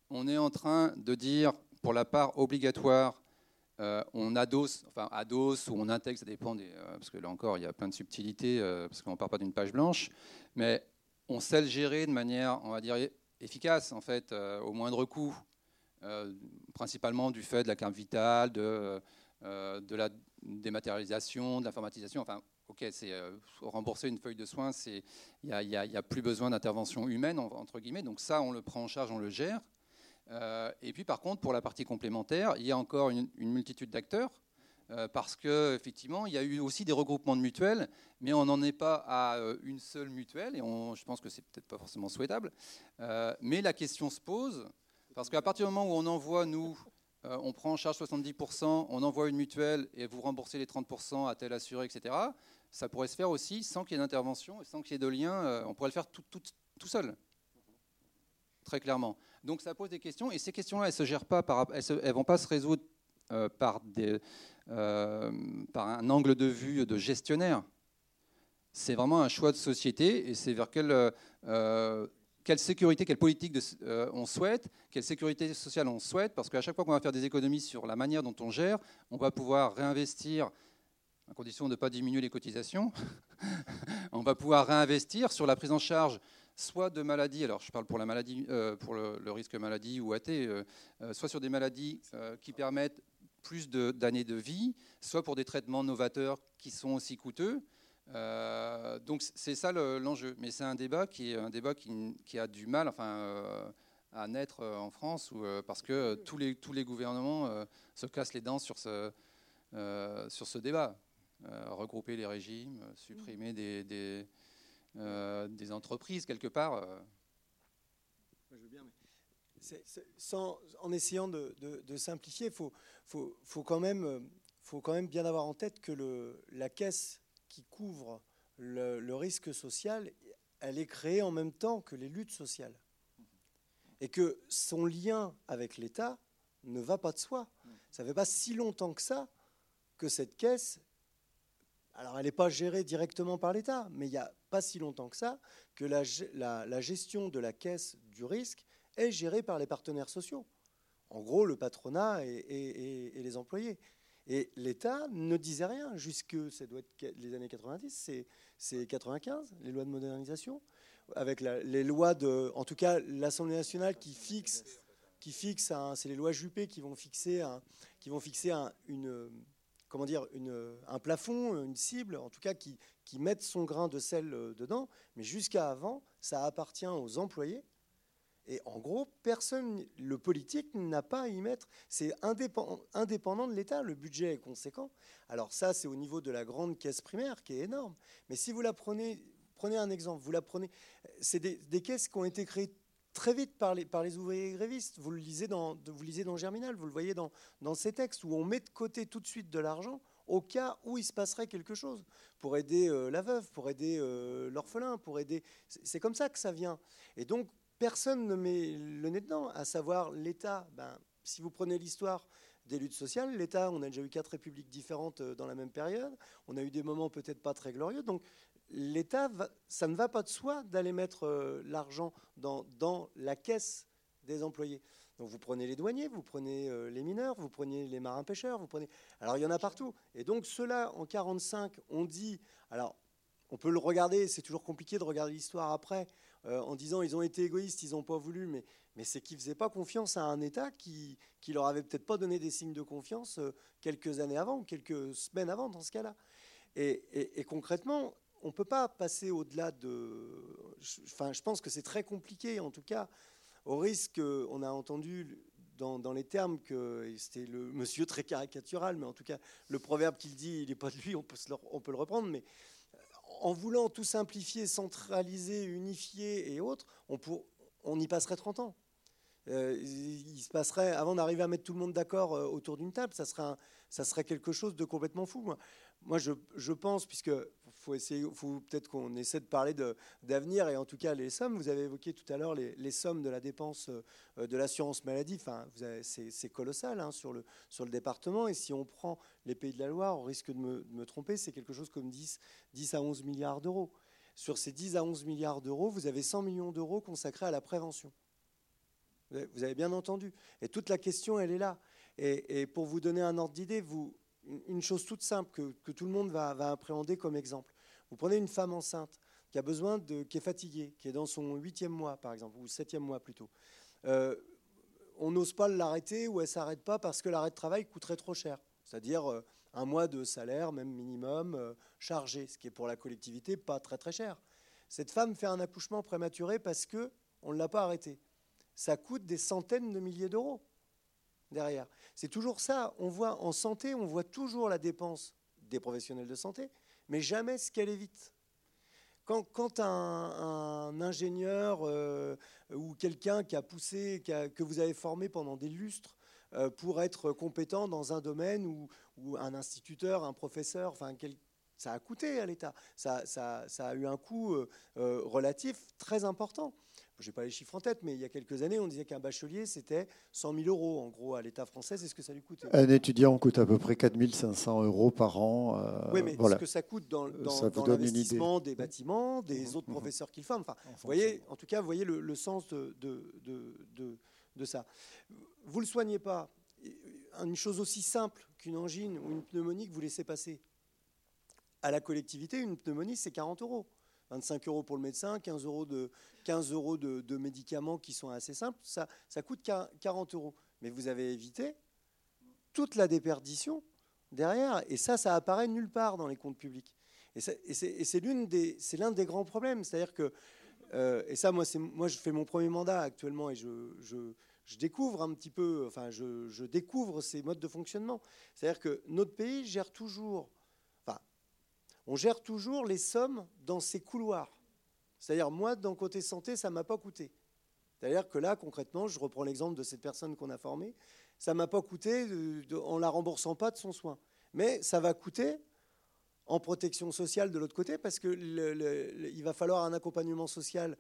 On est en train de dire, pour la part obligatoire, euh, on adosse, enfin adosse ou on intègre, ça dépend parce que là encore il y a plein de subtilités, parce qu'on ne part pas d'une page blanche, mais on sait le gérer de manière, on va dire, efficace, en fait, au moindre coût, principalement du fait de la carte vitale, de la dématérialisation, de l'informatisation. Enfin, ok, c'est rembourser une feuille de soins, il n'y a, plus besoin d'intervention humaine, entre guillemets. Donc ça, on le prend en charge, on le gère. et puis, par contre, pour la partie complémentaire, il y a encore une multitude d'acteurs euh, parce qu'effectivement, il y a eu aussi des regroupements de mutuelles, mais on n'en est pas à euh, une seule mutuelle, et je pense que c'est peut-être pas forcément souhaitable. Euh, mais la question se pose, parce qu'à partir du moment où on envoie, nous, on prend en charge 70%, on envoie une mutuelle et vous remboursez les 30% à tel assuré, etc., ça pourrait se faire aussi sans qu'il y ait d'intervention sans qu'il y ait de lien. on pourrait le faire tout, seul, très clairement. Donc ça pose des questions, et ces questions-là, elles ne se gèrent pas, elles vont pas se résoudre par euh, par un angle de vue de gestionnaire. C'est vraiment un choix de société et c'est vers euh, quelle sécurité, quelle politique euh, on souhaite, quelle sécurité sociale on souhaite, parce qu'à chaque fois qu'on va faire des économies sur la manière dont on gère, on va pouvoir réinvestir à condition de ne pas diminuer les cotisations, on va pouvoir réinvestir sur la prise en charge soit de maladies, alors je parle pour la maladie, pour le, risque maladie ou AT, soit sur des maladies qui permettent plus d'années de, vie, soit pour des traitements novateurs qui sont aussi coûteux. Euh, donc c'est ça l'enjeu. Mais c'est un débat qui est un débat qui, a du mal, enfin, euh, à naître euh, en France, parce que tous les, tous les gouvernements se cassent les dents sur ce, sur ce débat. regrouper les régimes, supprimer des, des, entreprises quelque part.
En essayant de, simplifier, il faut, faut, quand même, faut quand même bien avoir en tête que la caisse qui couvre le, risque social, elle est créée en même temps que les luttes sociales. Et que son lien avec l'État ne va pas de soi. Ça ne fait pas si longtemps que ça que cette caisse, alors elle n'est pas gérée directement par l'État, mais il n'y a pas si longtemps que ça que la, gestion de la caisse du risque est gérée par les partenaires sociaux. En gros, le patronat et, les employés. Et l'État ne disait rien jusque, ça doit être les années 90, c'est 95, les lois de modernisation, avec les lois de, en tout cas, l'Assemblée nationale qui fixe, qui fixe, c'est les lois Juppé qui vont fixer, un, qui vont fixer un, comment dire, un plafond, une cible, en tout cas qui, qui mettent son grain de sel euh, dedans. Mais jusqu'à avant, ça appartient aux employés et en gros, personne, le politique n'a pas à y mettre. C'est indépendant, de l'État. Le budget est conséquent. Alors ça, c'est au niveau de la grande caisse primaire qui est énorme. Mais si vous la prenez, prenez un exemple, vous la prenez, c'est des, caisses qui ont été créées très vite par les, par les ouvriers grévistes. Vous le lisez dans, vous lisez dans Germinal, vous le voyez dans, dans ces textes où on met de côté tout de suite de l'argent au cas où il se passerait quelque chose, pour aider euh, la veuve, pour aider euh, l'orphelin, pour aider... C'est comme ça que ça vient. Et donc, personne ne met le nez dedans, à savoir l'État. Ben, si vous prenez l'histoire des luttes sociales, l'État, on a déjà eu quatre républiques différentes euh, dans la même période, on a eu des moments peut-être pas très glorieux, donc l'État, ça ne va pas de soi d'aller mettre euh, l'argent dans, la caisse des employés. Donc vous prenez les douaniers, vous prenez euh, les mineurs, vous prenez les marins-pêcheurs, vous prenez... Alors il y en a partout. Et donc ceux-là, en 45, on dit... Alors on peut le regarder, c'est toujours compliqué de regarder l'histoire après, euh, en disant ils ont été égoïstes, ils n'ont pas voulu, mais, c'est qu'ils ne faisaient pas confiance à un État qui, qui leur avait peut-être pas donné des signes de confiance euh, quelques années avant, quelques semaines avant dans ce cas-là. Et, concrètement, on ne peut pas passer au-delà de... Enfin, je pense que c'est très compliqué, en tout cas, au risque, on a entendu dans, dans, les termes que c'était le monsieur très caricatural, mais en tout cas, le proverbe qu'il dit, il n'est pas de lui, on peut, on peut le reprendre, mais en voulant tout simplifier, centraliser, unifier et autres, on, y passerait 30 ans. Euh, il se passerait, avant d'arriver à mettre tout le monde d'accord euh, autour d'une table, ça serait, quelque chose de complètement fou. Moi, je, pense, puisque faut peut-être qu'on essaie de parler d'avenir et en tout cas les sommes. Vous avez évoqué tout à l'heure les, sommes de la dépense euh, de l'assurance maladie. Enfin, c'est colossal hein, sur, le, département. Et si on prend les Pays de la Loire, au risque de me, tromper, c'est quelque chose comme 10, 10 à 11 milliards d'euros. Sur ces 10 à 11 milliards d'euros, vous avez 100 millions d'euros consacrés à la prévention. Vous avez bien entendu. Et toute la question, elle est là. Et, pour vous donner un ordre d'idée, une chose toute simple que, tout le monde va, appréhender comme exemple. Vous prenez une femme enceinte qui a besoin qui est fatiguée, qui est dans son huitième mois, par exemple, ou septième mois plutôt. Euh, on n'ose pas l'arrêter ou elle s'arrête pas parce que l'arrêt de travail coûterait trop cher. C'est-à-dire euh, un mois de salaire, même minimum, euh, chargé, ce qui est pour la collectivité pas très très cher. Cette femme fait un accouchement prématuré parce que on ne l'a pas arrêté ça coûte des centaines de milliers d'euros derrière. C'est toujours ça. On voit en santé, on voit toujours la dépense des professionnels de santé, mais jamais ce qu'elle évite. Quand, un, ingénieur euh, ou quelqu'un qui a poussé, que vous avez formé pendant des lustres euh, pour être compétent dans un domaine ou, un instituteur, un professeur, enfin, ça a coûté à l'État. Ça, a eu un coût euh, relatif très important je n'ai pas les chiffres en tête, mais il y a quelques années, on disait qu'un bachelier, c'était 100 000 euros, en gros, à l'État français. C'est ce que ça lui coûte.
Un étudiant coûte à peu près 4 500 euros par an.
Euh, oui, mais ce que ça coûte dans, l'investissement des bâtiments, des mmh, autres mmh. professeurs qu'il forment. Enfin, vous voyez, en tout cas, vous voyez le, sens de, de, de, ça. Vous ne le soignez pas. Une chose aussi simple qu'une angine ou une pneumonie que vous laissez passer. À la collectivité, une pneumonie, c'est 40 euros. 25 euros pour le médecin, 15 euros de, 15 euros de, médicaments qui sont assez simples, ça, ça coûte 40 euros. Mais vous avez évité toute la déperdition derrière, et ça, ça apparaît nulle part dans les comptes publics. Et c'est l'un des, des, grands problèmes. C'est-à-dire que, euh, et ça, moi, moi, je fais mon premier mandat actuellement et je, je, je découvre un petit peu, enfin, je, je découvre ces modes de fonctionnement. C'est-à-dire que notre pays gère toujours on gère toujours les sommes dans ces couloirs. C'est-à-dire, moi, dans côté santé, ça ne m'a pas coûté. C'est-à-dire que là, concrètement, je reprends l'exemple de cette personne qu'on a formée, ça ne m'a pas coûté en la remboursant pas de son soin. Mais ça va coûter en protection sociale de l'autre côté, parce qu'il va falloir un accompagnement social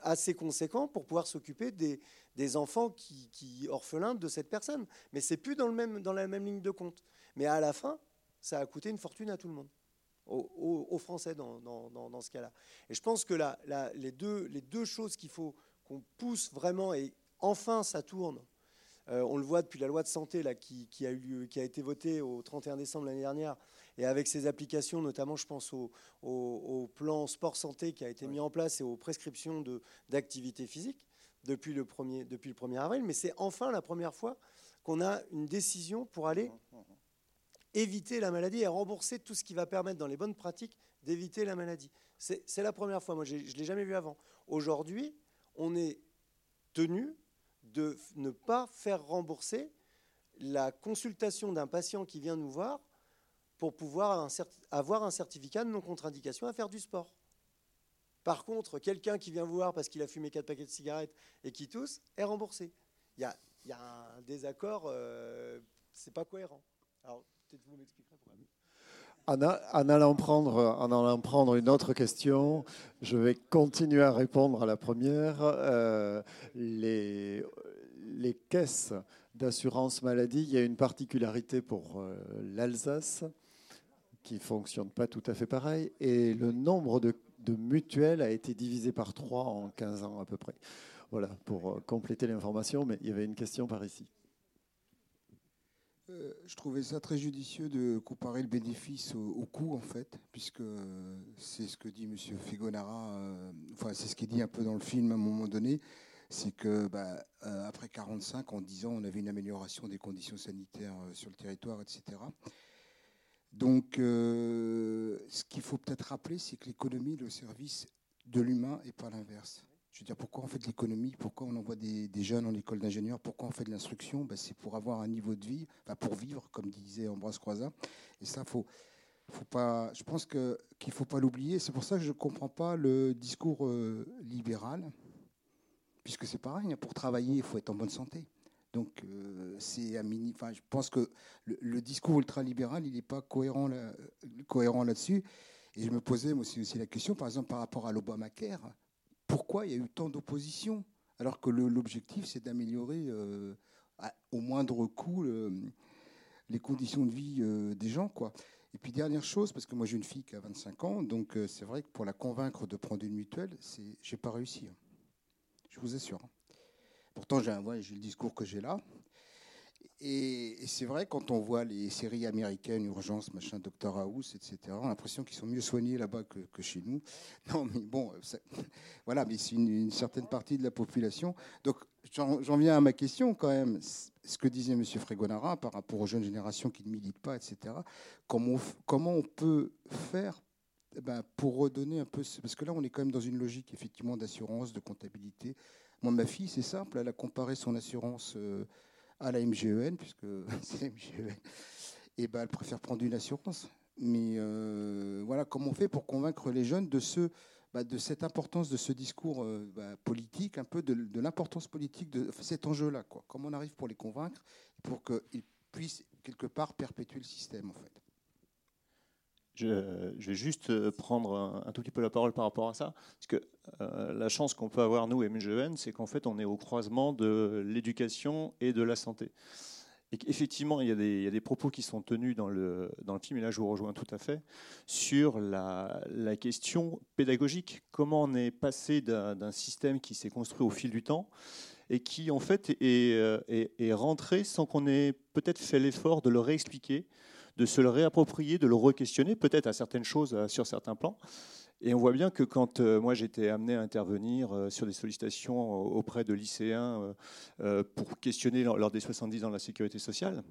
assez conséquent pour pouvoir s'occuper des, enfants qui, orphelins de cette personne. Mais c'est plus dans la même ligne de compte. Mais à la fin, ça a coûté une fortune à tout le monde aux, Français dans, dans, ce cas-là. Et je pense que là, les, deux, les deux choses qu'il faut qu'on pousse vraiment, et enfin ça tourne, euh, on le voit depuis la loi de santé là, qui, qui, a eu lieu, qui a été votée au 31 décembre l'année dernière, et avec ses applications, notamment je pense au, au, plan sport-santé qui a été mis en place et aux prescriptions d'activité physique depuis le, 1er, depuis le 1er avril, mais c'est enfin la première fois qu'on a une décision pour aller mmh, mmh, mmh éviter la maladie et rembourser tout ce qui va permettre dans les bonnes pratiques d'éviter la maladie. C'est la première fois, moi je ne l'ai jamais vu avant. Aujourd'hui, on est tenu de ne pas faire rembourser la consultation d'un patient qui vient nous voir pour pouvoir avoir un certificat de non-contre-indication à faire du sport. Par contre, quelqu'un qui vient vous voir parce qu'il a fumé quatre paquets de cigarettes et qui tousse est remboursé. Il y a, un désaccord, euh, c'est pas cohérent. Alors,
en, allant prendre, une autre question, je vais continuer à répondre à la première. Euh, les, caisses d'assurance maladie, il y a une particularité pour euh, l'Alsace qui ne fonctionne pas tout à fait pareil, et le nombre de, de, mutuelles a été divisé par trois en 15 ans à peu près. Voilà, pour euh, compléter l'information, mais il y avait une question par ici.
Euh, je trouvais ça très judicieux de comparer le bénéfice au, coût, en fait, puisque c'est ce que dit M. Figonara, euh, enfin, c'est ce qui est dit un peu dans le film à un moment donné, c'est que bah, euh, après 45, en 10 ans, on avait une amélioration des conditions sanitaires sur le territoire, etc. Donc, ce qu'il faut peut-être rappeler, c'est que l'économie est le service de l'humain et pas l'inverse. Je veux dire, pourquoi on fait de l'économie? Pourquoi on envoie des, jeunes en école d'ingénieur? Pourquoi on fait de l'instruction? Ben, C'est pour avoir un niveau de vie, pour vivre, comme disait Ambroise Croizat. Et ça, faut, faut pas, je pense qu'il ne faut pas l'oublier. C'est pour ça que je ne comprends pas le discours euh, libéral, puisque c'est pareil, hein, pour travailler, il faut être en bonne santé. Donc, euh, c'est mini. Enfin, je pense que le, discours ultralibéral, il n'est pas cohérent là-dessus. Et je me posais aussi, aussi la question, par exemple, par rapport à l'Obamacare, pourquoi il y a eu tant d'opposition alors que l'objectif, c'est d'améliorer euh, au moindre coût les conditions de vie des gens. Et puis dernière chose, parce que moi j'ai une fille qui a 25 ans, donc euh, c'est vrai que pour la convaincre de prendre une mutuelle, j'ai pas réussi. Hein. Je vous assure. Hein. Pourtant j'ai, j'ai le discours que j'ai là. Et, c'est vrai, quand on voit les séries américaines, Urgence, machin, Doctor House, etc., on a l'impression qu'ils sont mieux soignés là-bas que, chez nous. Non, mais bon, voilà, mais c'est une, certaine partie de la population. Donc, j'en viens à ma question quand même. Ce que disait M. Frégonara par rapport aux jeunes générations qui ne militent pas, etc. Comment on, comment on peut faire eh ben, pour redonner un peu. Parce que là, on est quand même dans une logique, effectivement, d'assurance, de comptabilité. Moi, ma fille, c'est simple, elle a comparé son assurance. Euh, à la MGEN, puisque c'est MGEN, et ben, elle préfère prendre une assurance. Mais euh, voilà, comment on fait pour convaincre les jeunes de, ce, bah, de cette importance de ce discours euh, bah, politique, un peu de, l'importance politique de cet enjeu-là. Comment on arrive pour les convaincre, pour qu'ils puissent quelque part perpétuer le système, en fait
je, vais juste euh, prendre un, tout petit peu la parole par rapport à ça. Parce que euh, la chance qu'on peut avoir, nous, MGEN, c'est qu'en fait, on est au croisement de l'éducation et de la santé. Et qu'effectivement, il, y a des propos qui sont tenus dans le, film, et là je vous rejoins tout à fait, sur la, question pédagogique. Comment on est passé d'un système qui s'est construit au fil du temps et qui, en fait, est rentré sans qu'on ait peut-être fait l'effort de le réexpliquer de se le réapproprier, de le re-questionner, peut-être à certaines choses, euh, sur certains plans. Et on voit bien que quand euh, moi j'étais amené à intervenir euh, sur des sollicitations auprès de lycéens pour questionner lors des 70 ans de la sécurité sociale,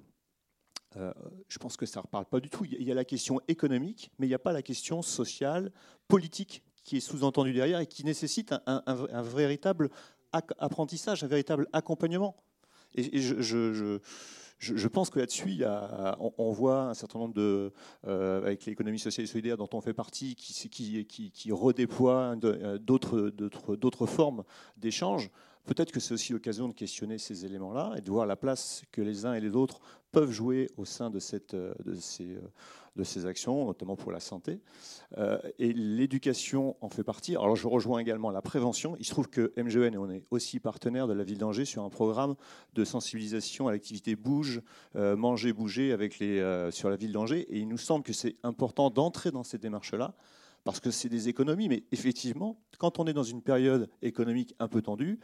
je pense que ça ne reparle pas du tout. Il y a la question économique, mais il n'y a pas la question sociale, politique qui est sous-entendue derrière et qui nécessite un, véritable apprentissage, un véritable accompagnement. Et, je je, pense que là-dessus, on, voit un certain nombre de, euh, avec l'économie sociale et solidaire dont on fait partie, qui, qui, euh, d'autres formes d'échange. Peut-être que c'est aussi l'occasion de questionner ces éléments-là et de voir la place que les uns et les autres peuvent jouer au sein de, cette, de ces actions, notamment pour la santé. Euh, et l'éducation en fait partie. Alors je rejoins également la prévention. Il se trouve que MGN, on est aussi partenaire de la ville d'Angers sur un programme de sensibilisation à l'activité bouge, euh, manger, bouger euh, sur la ville d'Angers. Et il nous semble que c'est important d'entrer dans ces démarches-là parce que c'est des économies. Mais effectivement, quand on est dans une période économique un peu tendue,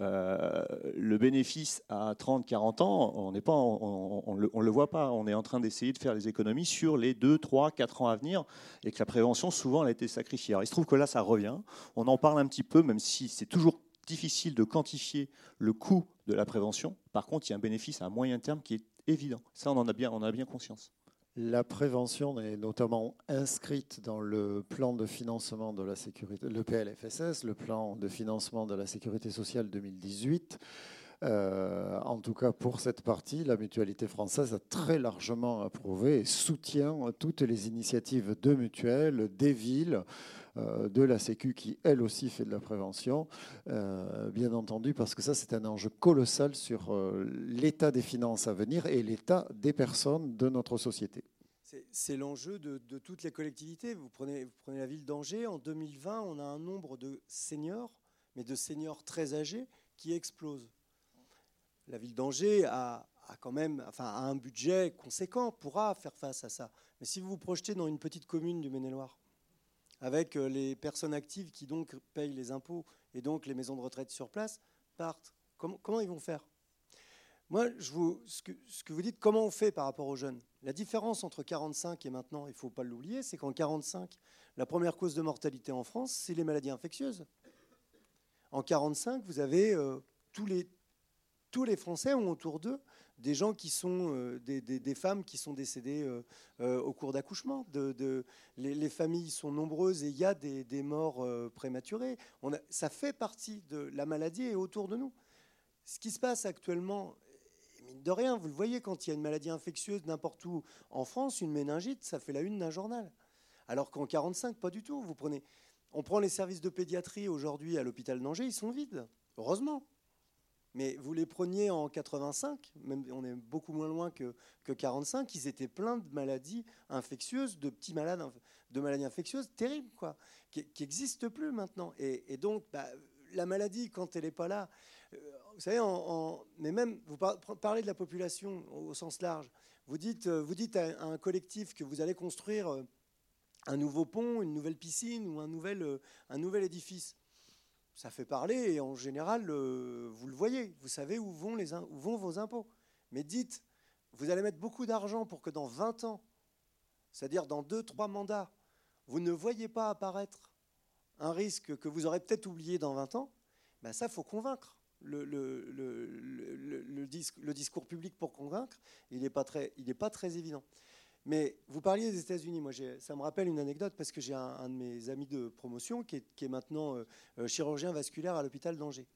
euh, le bénéfice à 30, 40 ans, on pas, on, le, le, voit pas. On est en train d'essayer de faire les économies sur les 2, 3, 4 ans à venir, et que la prévention souvent elle a été sacrifiée. Alors, il se trouve que là, ça revient. On en parle un petit peu, même si c'est toujours difficile de quantifier le coût de la prévention. Par contre, il y a un bénéfice à moyen terme qui est évident. Ça, on en a bien, on en a bien conscience.
La prévention est notamment inscrite dans le plan de financement de la sécurité, le PLFSS, le plan de financement de la sécurité sociale 2018. Euh, en tout cas, pour cette partie, la mutualité française a très largement approuvé et soutient toutes les initiatives de mutuelles, des villes, de la Sécu qui, elle aussi, fait de la prévention, euh, bien entendu, parce que ça, c'est un enjeu colossal sur euh, l'état des finances à venir et l'état des personnes de notre société.
C'est l'enjeu de, toutes les collectivités. Vous prenez, vous prenez la ville d'Angers, en 2020, on a un nombre de seniors, mais de seniors très âgés, qui explose. La ville d'Angers a, a, quand même enfin, a un budget conséquent, pourra faire face à ça. Mais si vous vous projetez dans une petite commune du Maine-et-Loire, avec euh, les personnes actives qui donc payent les impôts et donc les maisons de retraite sur place partent. Comment, ils vont faire? Moi, je vous, ce, que, ce, que, vous dites, comment on fait par rapport aux jeunes? La différence entre 45 et maintenant, il ne faut pas l'oublier, c'est qu'en 45, la première cause de mortalité en France, c'est les maladies infectieuses. En 45, vous avez euh, tous les tous les Français ont autour d'eux des gens qui sont euh, des, femmes qui sont décédées euh, euh, au cours d'accouchement. Les, familles sont nombreuses et il y a des, morts prématurées. Ça fait partie de la maladie et autour de nous. Ce qui se passe actuellement, mine de rien, vous le voyez, quand il y a une maladie infectieuse n'importe où en France, une méningite, ça fait la une d'un journal. Alors qu'en 45, pas du tout. Vous prenez, on prend les services de pédiatrie aujourd'hui à l'hôpital d'Angers, ils sont vides. Heureusement. Mais vous les preniez en 85, même on est beaucoup moins loin que, que 45, ils étaient pleins de maladies infectieuses, de petits malades, de maladies infectieuses terribles, quoi, qui n'existent plus maintenant. Et, donc, bah, la maladie, quand elle n'est pas là, euh, vous savez, mais même, vous parlez de la population au sens large. Vous dites, euh, vous dites à un collectif que vous allez construire euh, un nouveau pont, une nouvelle piscine ou un nouvel, un nouvel édifice ça fait parler et en général, euh, vous le voyez, vous savez où vont, vos impôts. Mais dites, vous allez mettre beaucoup d'argent pour que dans 20 ans, c'est-à-dire dans 2-3 mandats, vous ne voyez pas apparaître un risque que vous aurez peut-être oublié dans 20 ans, ben ça, faut convaincre. Le, discours public pour convaincre, il n'est pas très évident. Mais vous parliez des États-Unis. Moi, ça me rappelle une anecdote parce que j'ai un, de mes amis de promotion qui est, maintenant euh, euh, chirurgien vasculaire à l'hôpital d'Angers.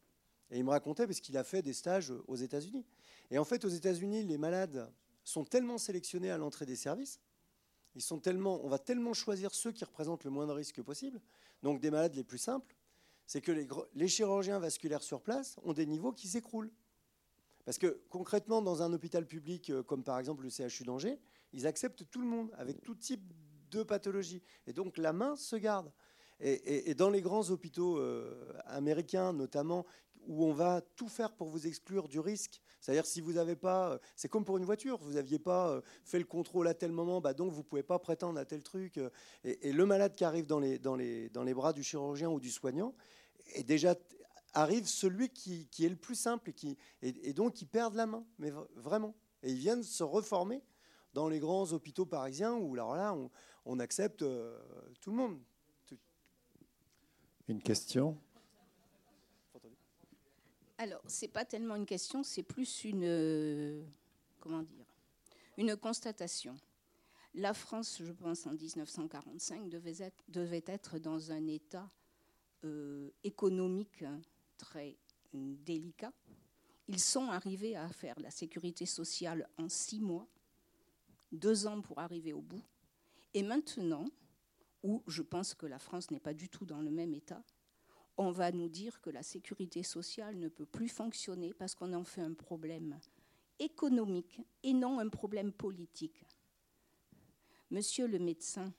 Et il me racontait parce qu'il a fait des stages aux États-Unis. Et en fait, aux États-Unis, les malades sont tellement sélectionnés à l'entrée des services. Ils sont tellement, on va tellement choisir ceux qui représentent le moins de risques possible. Donc, des malades les plus simples, c'est que les, les chirurgiens vasculaires sur place ont des niveaux qui s'écroulent. Parce que concrètement, dans un hôpital public euh, comme par exemple le CHU d'Angers, ils acceptent tout le monde avec tout type de pathologie. Et donc la main se garde. Et, dans les grands hôpitaux euh, américains, notamment, où on va tout faire pour vous exclure du risque. C'est-à-dire si vous n'avez pas, euh, c'est comme pour une voiture, vous n'aviez pas fait le contrôle à tel moment, bah donc vous ne pouvez pas prétendre à tel truc. Et, le malade qui arrive dans les, bras du chirurgien ou du soignant est déjà arrive celui qui, est le plus simple et, et, donc qui perd la main, mais vraiment. Et ils viennent se reformer dans les grands hôpitaux parisiens où alors là, on, accepte euh, tout le monde.
Une question?
Alors, c'est pas tellement une question, c'est plus une euh, comment dire, une constatation. La France, je pense, en 1945, devait être, devait être dans un état euh, économique très délicat. Ils sont arrivés à faire la sécurité sociale en six mois, deux ans pour arriver au bout. Et maintenant, où je pense que la France n'est pas du tout dans le même état, on va nous dire que la sécurité sociale ne peut plus fonctionner parce qu'on en fait un problème économique et non un problème politique. Monsieur le médecin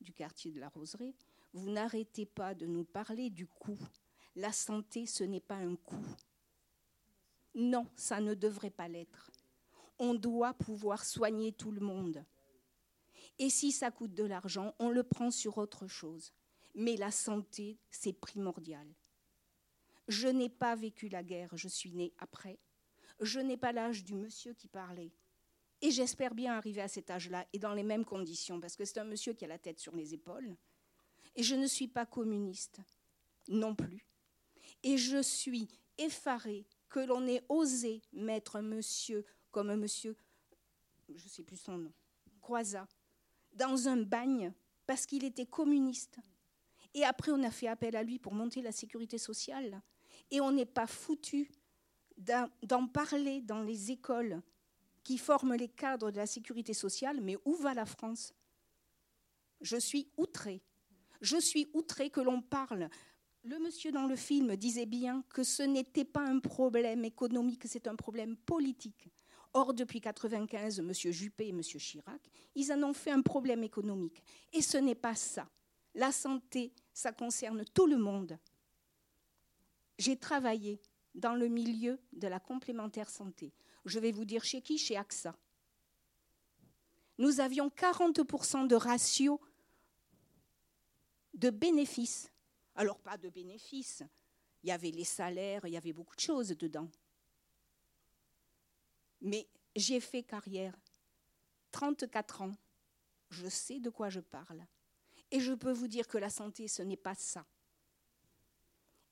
du quartier de la Roseraie, vous n'arrêtez pas de nous parler du coût la santé, ce n'est pas un coût. Non, ça ne devrait pas l'être. On doit pouvoir soigner tout le monde. Et si ça coûte de l'argent, on le prend sur autre chose. Mais la santé, c'est primordial. Je n'ai pas vécu la guerre, je suis née après. Je n'ai pas l'âge du monsieur qui parlait. Et j'espère bien arriver à cet âge-là et dans les mêmes conditions, parce que c'est un monsieur qui a la tête sur les épaules. Et je ne suis pas communiste non plus. Et je suis effarée que l'on ait osé mettre un monsieur comme un monsieur, je ne sais plus son nom, Croizat, dans un bagne parce qu'il était communiste. Et après, on a fait appel à lui pour monter la sécurité sociale. Et on n'est pas foutu d'en parler dans les écoles qui forment les cadres de la sécurité sociale. Mais où va la France? Je suis outrée. Je suis outrée que l'on parle le monsieur dans le film disait bien que ce n'était pas un problème économique, c'est un problème politique. Or, depuis 1995, M. Juppé et M. Chirac, ils en ont fait un problème économique. Et ce n'est pas ça. La santé, ça concerne tout le monde. J'ai travaillé dans le milieu de la complémentaire santé. Je vais vous dire chez qui Chez AXA. Nous avions 40% de ratio de bénéfices alors pas de bénéfices. Il y avait les salaires, il y avait beaucoup de choses dedans. Mais j'ai fait carrière. 34 ans. Je sais de quoi je parle. Et je peux vous dire que la santé, ce n'est pas ça.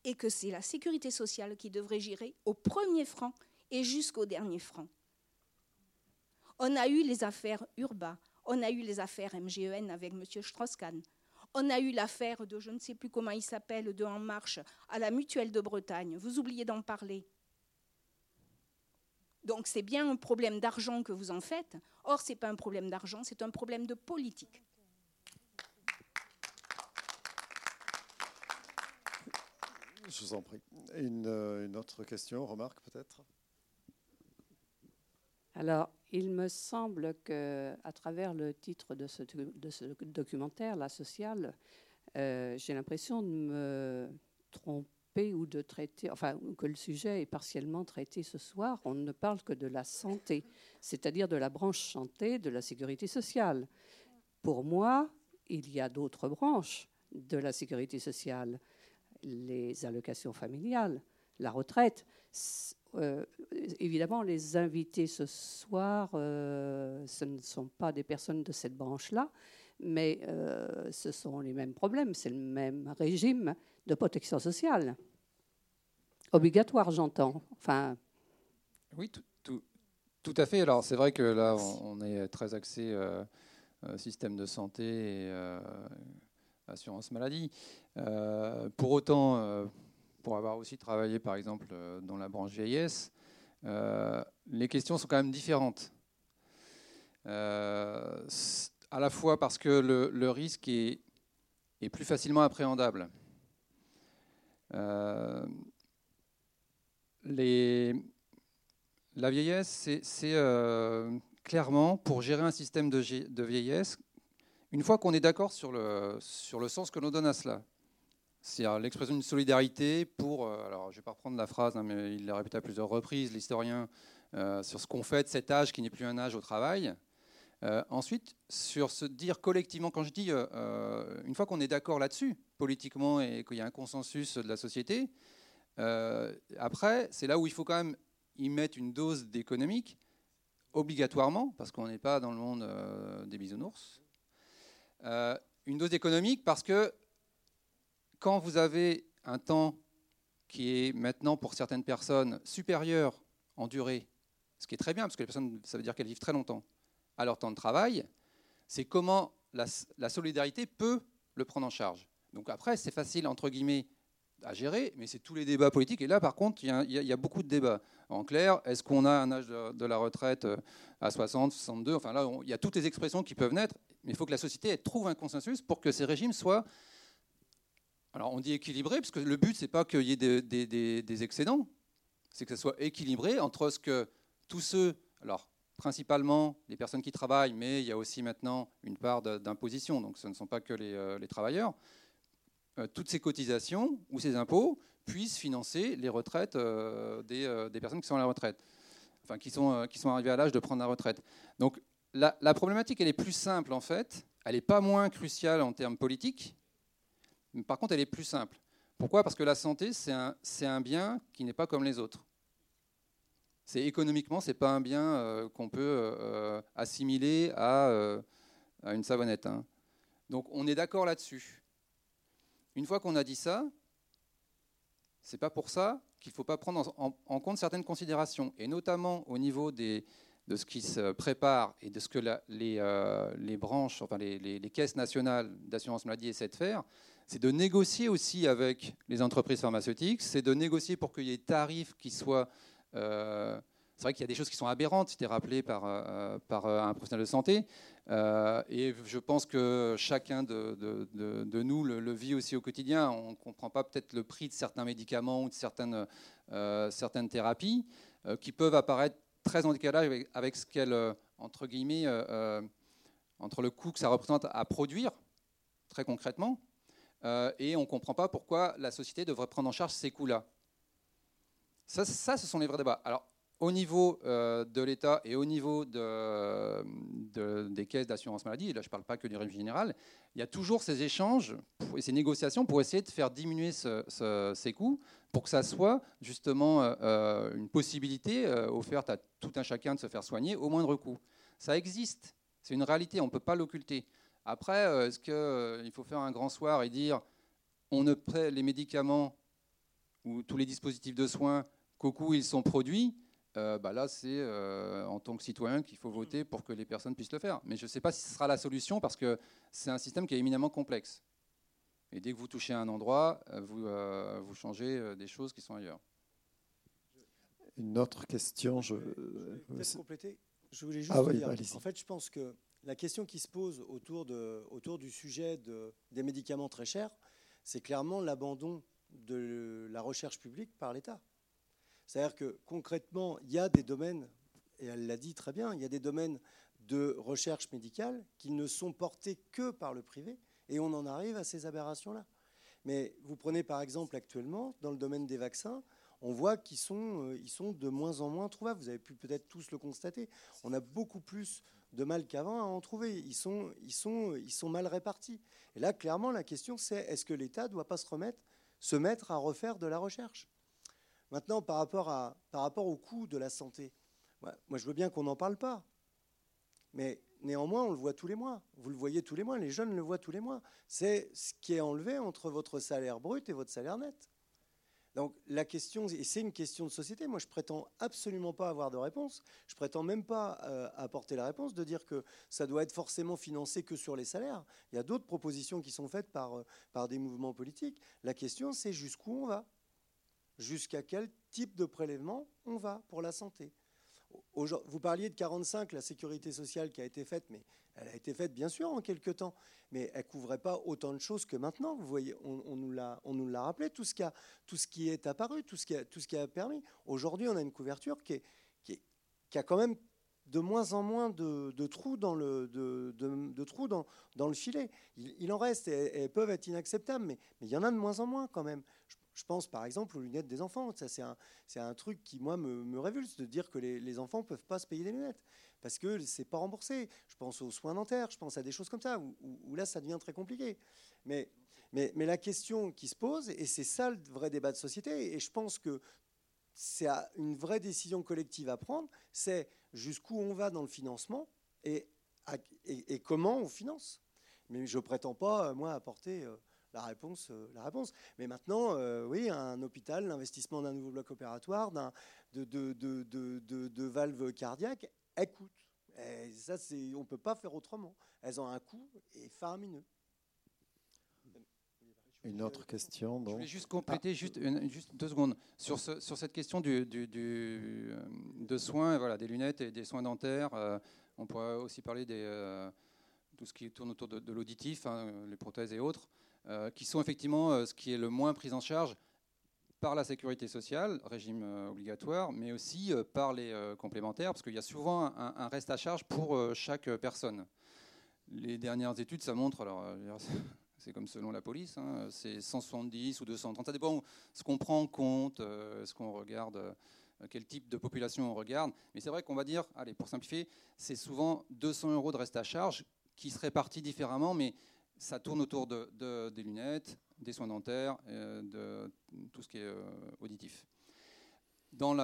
Et que c'est la sécurité sociale qui devrait gérer au premier franc et jusqu'au dernier franc. On a eu les affaires Urba, on a eu les affaires MGEN avec M. Strauss-Kahn, on a eu l'affaire de, je ne sais plus comment il s'appelle, de En Marche, à la Mutuelle de Bretagne. Vous oubliez d'en parler. Donc c'est bien un problème d'argent que vous en faites. Or, ce n'est pas un problème d'argent, c'est un problème de politique.
Je vous en prie. Une, euh, une autre question, remarque peut-être?
Alors, il me semble que, à travers le titre de ce, de ce documentaire, La sociale, euh, j'ai l'impression de me tromper ou de traiter, enfin, que le sujet est partiellement traité ce soir. On ne parle que de la santé, c'est-à-dire de la branche santé de la sécurité sociale. Pour moi, il y a d'autres branches de la sécurité sociale les allocations familiales, la retraite. Euh, évidemment, les invités ce soir, euh, ce ne sont pas des personnes de cette branche-là, mais euh, ce sont les mêmes problèmes, c'est le même régime de protection sociale. Obligatoire, j'entends.
Oui, tout, à fait. Alors, c'est vrai que là, on, est très axé système de santé et assurance maladie. Euh, pour autant, euh, pour avoir aussi travaillé par exemple euh, dans la branche vieillesse, les questions sont quand même différentes. À la fois parce que le, risque est, plus facilement appréhendable. Les, la vieillesse, c'est clairement pour gérer un système de, vieillesse une fois qu'on est d'accord sur le, sens que l'on donne à cela, c'est l'expression d'une solidarité pour, euh, alors je ne vais pas reprendre la phrase, hein, mais il l'a répété à plusieurs reprises, l'historien, euh, sur ce qu'on fait de cet âge qui n'est plus un âge au travail. Euh, ensuite, sur se dire collectivement, quand je dis, une fois qu'on est d'accord là-dessus, politiquement, et qu'il y a un consensus de la société, après, c'est là où il faut quand même y mettre une dose d'économique, obligatoirement, parce qu'on n'est pas dans le monde des bisounours, euh, une dose économique parce que quand vous avez un temps qui est maintenant pour certaines personnes supérieur en durée, ce qui est très bien parce que les personnes, ça veut dire qu'elles vivent très longtemps, à leur temps de travail, c'est comment la, solidarité peut le prendre en charge. Donc après, c'est facile, entre guillemets, à gérer, mais c'est tous les débats politiques. Et là, par contre, il y, a beaucoup de débats. En clair, est-ce qu'on a un âge de, la retraite euh, à 60, 62 Enfin là, il y a toutes les expressions qui peuvent naître, mais il faut que la société trouve un consensus pour que ces régimes soient. Alors on dit équilibré, parce que le but, c'est pas qu'il y ait des, excédents, c'est que ce soit équilibré entre ce que tous ceux, alors principalement les personnes qui travaillent, mais il y a aussi maintenant une part d'imposition, donc ce ne sont pas que les, euh, travailleurs, euh, toutes ces cotisations ou ces impôts puissent financer les retraites euh, des, personnes qui sont à la retraite, enfin qui sont, qui sont arrivées à l'âge de prendre la retraite. Donc la, problématique, elle est plus simple en fait. Elle n'est pas moins cruciale en termes politiques, mais par contre, elle est plus simple. Pourquoi? Parce que la santé, c'est un, un, bien qui n'est pas comme les autres. C'est économiquement, c'est pas un bien euh, qu'on peut euh, euh, assimiler à, à, une savonnette. Hein. Donc, on est d'accord là-dessus. Une fois qu'on a dit ça, c'est pas pour ça qu'il ne faut pas prendre en, compte certaines considérations, et notamment au niveau de ce qui se prépare et de ce que les, euh, les, branches, enfin les, les, caisses nationales d'assurance maladie essaient de faire, c'est de négocier aussi avec les entreprises pharmaceutiques, c'est de négocier pour qu'il y ait des tarifs qui soient... Euh, c'est vrai qu'il y a des choses qui sont aberrantes, c'était rappelé par, euh, par un professionnel de santé, et je pense que chacun de, nous le, vit aussi au quotidien. On ne comprend pas peut-être le prix de certains médicaments ou de certaines, thérapies qui peuvent apparaître très en décalage avec, ce qu'elle, euh, entre guillemets, euh, euh, entre le coût que ça représente à produire, très concrètement, et on ne comprend pas pourquoi la société devrait prendre en charge ces coûts-là. Ça, ce sont les vrais débats. Alors, au niveau de l'État et au niveau de, des caisses d'assurance maladie, là je ne parle pas que du régime général, il y a toujours ces échanges et ces négociations pour essayer de faire diminuer ces coûts pour que ça soit justement euh, euh, une possibilité euh, offerte à tout un chacun de se faire soigner au moindre coût. Ça existe, c'est une réalité, on ne peut pas l'occulter. Après, est-ce qu'il faut faire un grand soir et dire on ne prête les médicaments ou tous les dispositifs de soins qu'au coût ils sont produits bah là, c'est en tant que citoyen qu'il faut voter pour que les personnes puissent le faire. Mais je ne sais pas si ce sera la solution parce que c'est un système qui est éminemment complexe. Et dès que vous touchez un endroit, euh, vous, euh, vous changez euh, des choses qui sont ailleurs.
Une autre question. Je,
je compléter. Je voulais juste ah dire. En fait, je pense que la question qui se pose autour, de, autour du sujet de, des médicaments très chers, c'est clairement l'abandon de la recherche publique par l'État. C'est-à-dire que concrètement, il y a des domaines, et elle l'a dit très bien, il y a des domaines de recherche médicale qui ne sont portés que par le privé, et on en arrive à ces aberrations-là. Mais vous prenez par exemple actuellement, dans le domaine des vaccins, on voit qu'ils sont, euh, ils sont de moins en moins trouvables. Vous avez pu peut-être tous le constater. On a beaucoup plus de mal qu'avant à en trouver. Ils sont, ils, sont, ils sont mal répartis. Et là, clairement, la question, c'est est-ce que l'État ne doit pas se, remettre, se mettre à refaire de la recherche Maintenant, par rapport, au coût de la santé, moi, je veux bien qu'on n'en parle pas. Mais néanmoins, on le voit tous les mois. Vous le voyez tous les mois, les jeunes le voient tous les mois. C'est ce qui est enlevé entre votre salaire brut et votre salaire net. Donc la question, et c'est une question de société, moi je prétends absolument pas avoir de réponse, je prétends même pas euh, apporter la réponse de dire que ça doit être forcément financé que sur les salaires. Il y a d'autres propositions qui sont faites par, euh, par des mouvements politiques. La question c'est jusqu'où on va? Jusqu'à quel type de prélèvement on va pour la santé? Vous parliez de 45, la sécurité sociale qui a été faite, mais elle a été faite bien sûr en quelques temps, mais elle couvrait pas autant de choses que maintenant. Vous voyez, on, nous l'a, on nous l'a rappelé, tout ce, qui a, tout ce qui est apparu, tout ce qui a, tout ce qui a permis. Aujourd'hui, on a une couverture qui, qui, a quand même de moins en moins de, trous dans le, de, de, trous dans, dans, le filet. Il, en reste, et, elles peuvent être inacceptables, mais, mais, il y en a de moins en moins quand même. Pense par exemple aux lunettes des enfants. Ça, c'est un, un, truc qui, moi, me, me, révulse de dire que les, les enfants ne peuvent pas se payer des lunettes parce que ce n'est pas remboursé. Je pense aux soins dentaires, je pense à des choses comme ça, où, là, ça devient très compliqué. Mais, mais, mais, la question qui se pose, et c'est ça le vrai débat de société, et je pense que c'est une vraie décision collective à prendre, c'est jusqu'où on va dans le financement et, et, comment on finance. Mais je ne prétends pas, moi, apporter... Euh, la réponse, euh, la réponse. Mais maintenant, euh, oui, un hôpital, l'investissement d'un nouveau bloc opératoire, de, de, de, de, valves cardiaques, elles coûtent. Et ça, on ne peut pas faire autrement. Elles ont un coût et faramineux.
Une autre question. Donc.
Je voulais juste compléter, ah. juste, juste, deux secondes, sur, ce, sur cette question du, du, euh, de soins, voilà, des lunettes et des soins dentaires. on pourrait aussi parler de tout ce qui tourne autour de, l'auditif, hein, les prothèses et autres. Euh, qui sont effectivement euh, ce qui est le moins pris en charge par la sécurité sociale, régime euh, obligatoire, mais aussi par les complémentaires, parce qu'il y a souvent un, reste à charge pour chaque personne. Les dernières études, ça montre, alors c'est comme selon la police, hein, c'est 170 ou 230, ça dépend ce qu'on prend en compte, ce qu'on regarde, quel type de population on regarde. Mais c'est vrai qu'on va dire, allez, pour simplifier, c'est souvent 200 euros de reste à charge qui se répartit différemment, mais ça tourne autour de, des lunettes, des soins dentaires, euh, de tout ce qui est euh, auditif. Dans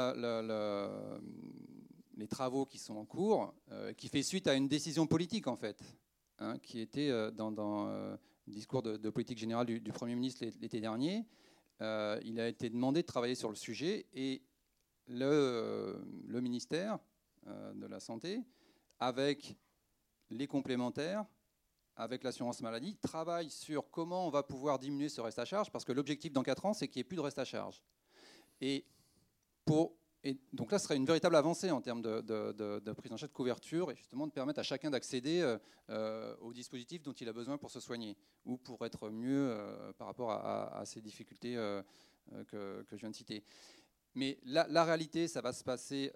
les travaux qui sont en cours, euh, qui fait suite à une décision politique en fait, hein, qui était dans, le discours de, politique générale du, Premier ministre l'été dernier, il a été demandé de travailler sur le sujet et le, le ministère de la Santé, avec les complémentaires, avec l'assurance maladie, travaille sur comment on va pouvoir diminuer ce reste à charge, parce que l'objectif dans 4 ans, c'est qu'il n'y ait plus de reste à charge. Et, donc là, ce serait une véritable avancée en termes de, prise en charge de couverture, et justement de permettre à chacun d'accéder euh, euh, aux dispositifs dont il a besoin pour se soigner, ou pour être mieux euh, par rapport à, ces difficultés que, je viens de citer. Mais la, la réalité, ça va se passer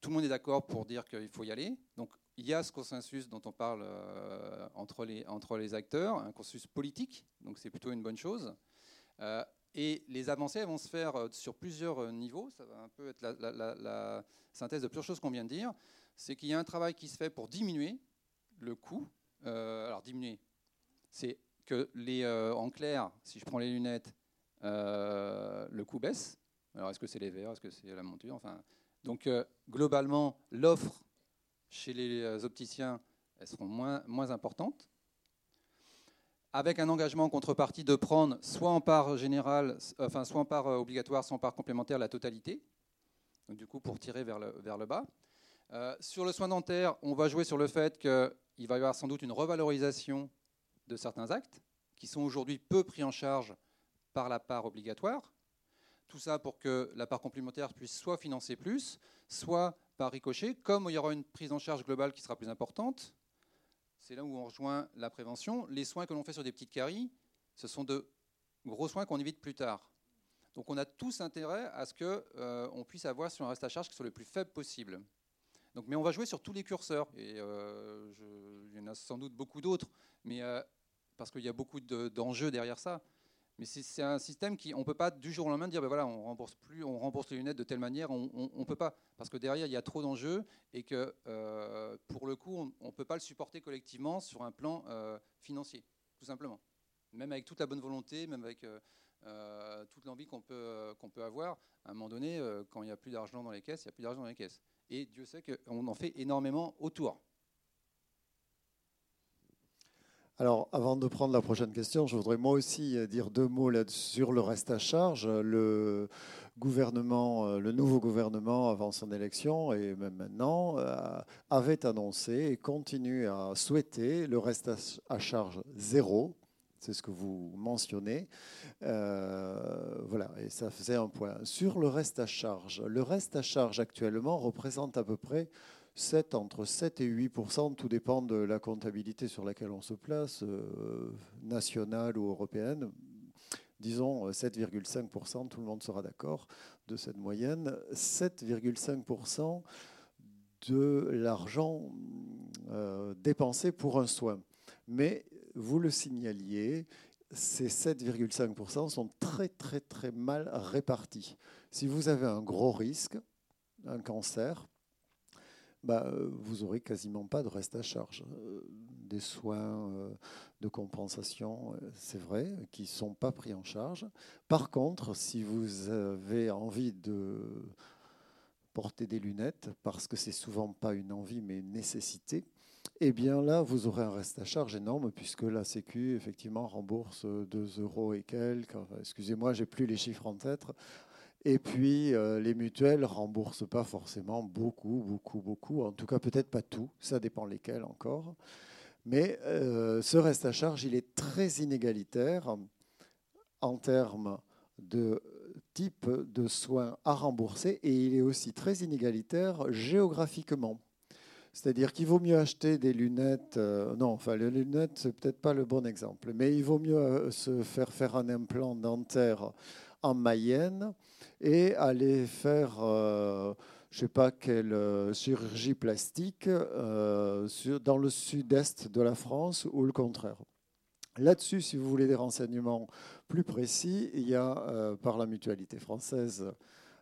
tout le monde est d'accord pour dire qu'il faut y aller. Donc il y a ce consensus dont on parle euh, entre, les, entre les acteurs, un consensus politique, donc c'est plutôt une bonne chose. Euh, et les avancées vont se faire euh, sur plusieurs niveaux. Ça va un peu être la, synthèse de plusieurs choses qu'on vient de dire. C'est qu'il y a un travail qui se fait pour diminuer le coût. alors diminuer, c'est que les, en clair, si je prends les lunettes, le coût baisse. Alors est-ce que c'est les verres, est-ce que c'est la monture? Enfin, donc globalement, l'offre chez les euh, opticiens, elles seront moins, moins importantes. Avec un engagement en contrepartie de prendre soit en part générale, enfin soit en part euh, obligatoire, soit en part complémentaire la totalité. du coup, pour tirer vers le, vers le bas. Euh, sur le soin dentaire, on va jouer sur le fait qu'il va y avoir sans doute une revalorisation de certains actes qui sont aujourd'hui peu pris en charge par la part obligatoire. tout ça pour que la part complémentaire puisse soit financer plus, soit par ricochet, comme il y aura une prise en charge globale qui sera plus importante, c'est là où on rejoint la prévention. Les soins que l'on fait sur des petites caries, ce sont de gros soins qu'on évite plus tard. Donc on a tous intérêt à ce qu'on euh, puisse avoir sur un reste à charge qui soit le plus faible possible. Donc, mais on va jouer sur tous les curseurs. Et euh, il y en a sans doute beaucoup d'autres, mais euh, parce qu'il y a beaucoup d'enjeux derrière ça. Mais c'est un système qui, on ne peut pas du jour au lendemain dire, ben voilà, on rembourse plus, on rembourse les lunettes de telle manière, on ne peut pas, parce que derrière il y a trop d'enjeux et que euh, pour le coup, on ne peut pas le supporter collectivement sur un plan financier, tout simplement. Même avec toute la bonne volonté, même avec toute l'envie qu'on peut, qu'on peut avoir, à un moment donné, quand il n'y a plus d'argent dans les caisses, il n'y a plus d'argent dans les caisses et Dieu sait qu'on en fait énormément autour.
Alors, avant de prendre la prochaine question, je voudrais moi aussi dire deux mots sur le reste à charge. Le gouvernement, euh, le nouveau gouvernement, avant son élection et même maintenant, euh, avait annoncé et continue à souhaiter le reste à charge zéro c'est ce que vous mentionnez. Euh, voilà, et ça faisait un point. Sur le reste à charge, le reste à charge actuellement représente à peu près 7, entre 7 et 8% tout dépend de la comptabilité sur laquelle on se place, euh, nationale ou européenne. Disons 7,5% tout le monde sera d'accord de cette moyenne. 7,5% de l'argent euh, dépensé pour un soin. Mais vous le signaliez, ces 7,5% sont très très très mal répartis. Si vous avez un gros risque, un cancer, bah, vous aurez quasiment pas de reste à charge. Euh, des soins euh, de compensation, euh, c'est vrai, qui ne sont pas pris en charge. Par contre, si vous avez envie de porter des lunettes, parce que c'est souvent pas une envie mais une nécessité, eh bien là, vous aurez un reste à charge énorme puisque la Sécu, effectivement, rembourse 2 euros et quelques. Excusez-moi, j'ai plus les chiffres en tête. Et puis, euh, les mutuelles remboursent pas forcément beaucoup, beaucoup, beaucoup. En tout cas, peut-être pas tout. Ça dépend lesquels encore. Mais euh, ce reste à charge, il est très inégalitaire en termes de type de soins à rembourser et il est aussi très inégalitaire géographiquement. C'est-à-dire qu'il vaut mieux acheter des lunettes. Euh, non, enfin, les lunettes, c'est peut-être pas le bon exemple, mais il vaut mieux se faire faire un implant dentaire en Mayenne et aller faire, euh, je ne sais pas quelle chirurgie plastique dans le sud-est de la France ou le contraire. Là-dessus, si vous voulez des renseignements plus précis, il y a par la mutualité française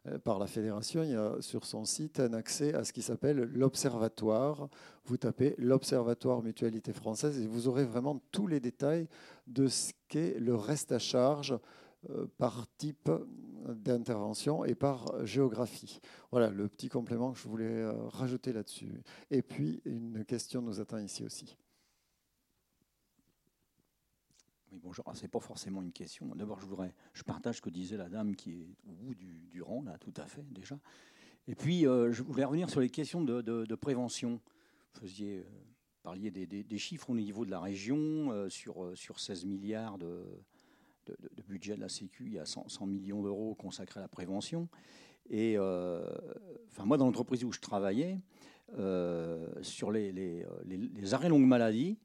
euh, par la fédération, il y a sur son site un accès à ce qui s'appelle l'Observatoire. Vous tapez l'Observatoire Mutualité Française et vous aurez vraiment tous les détails de ce qu'est le reste à charge euh, par type d'intervention et par géographie. Voilà le petit complément que je voulais euh, rajouter là-dessus. Et puis, une question nous attend ici aussi.
Oui, bonjour. Ce n'est pas forcément une question. D'abord, je voudrais, je partage ce que disait la dame qui est au bout du, rang, là, tout à fait, déjà. Et puis, euh, je voulais revenir sur les questions de, prévention. Vous faisiez, euh, parliez des, chiffres au niveau de la région. Euh, sur 16 milliards de, budget de la Sécu, il y a 100, millions d'euros consacrés à la prévention. Et enfin, moi, dans l'entreprise où je travaillais, sur les, les, arrêts longue maladie,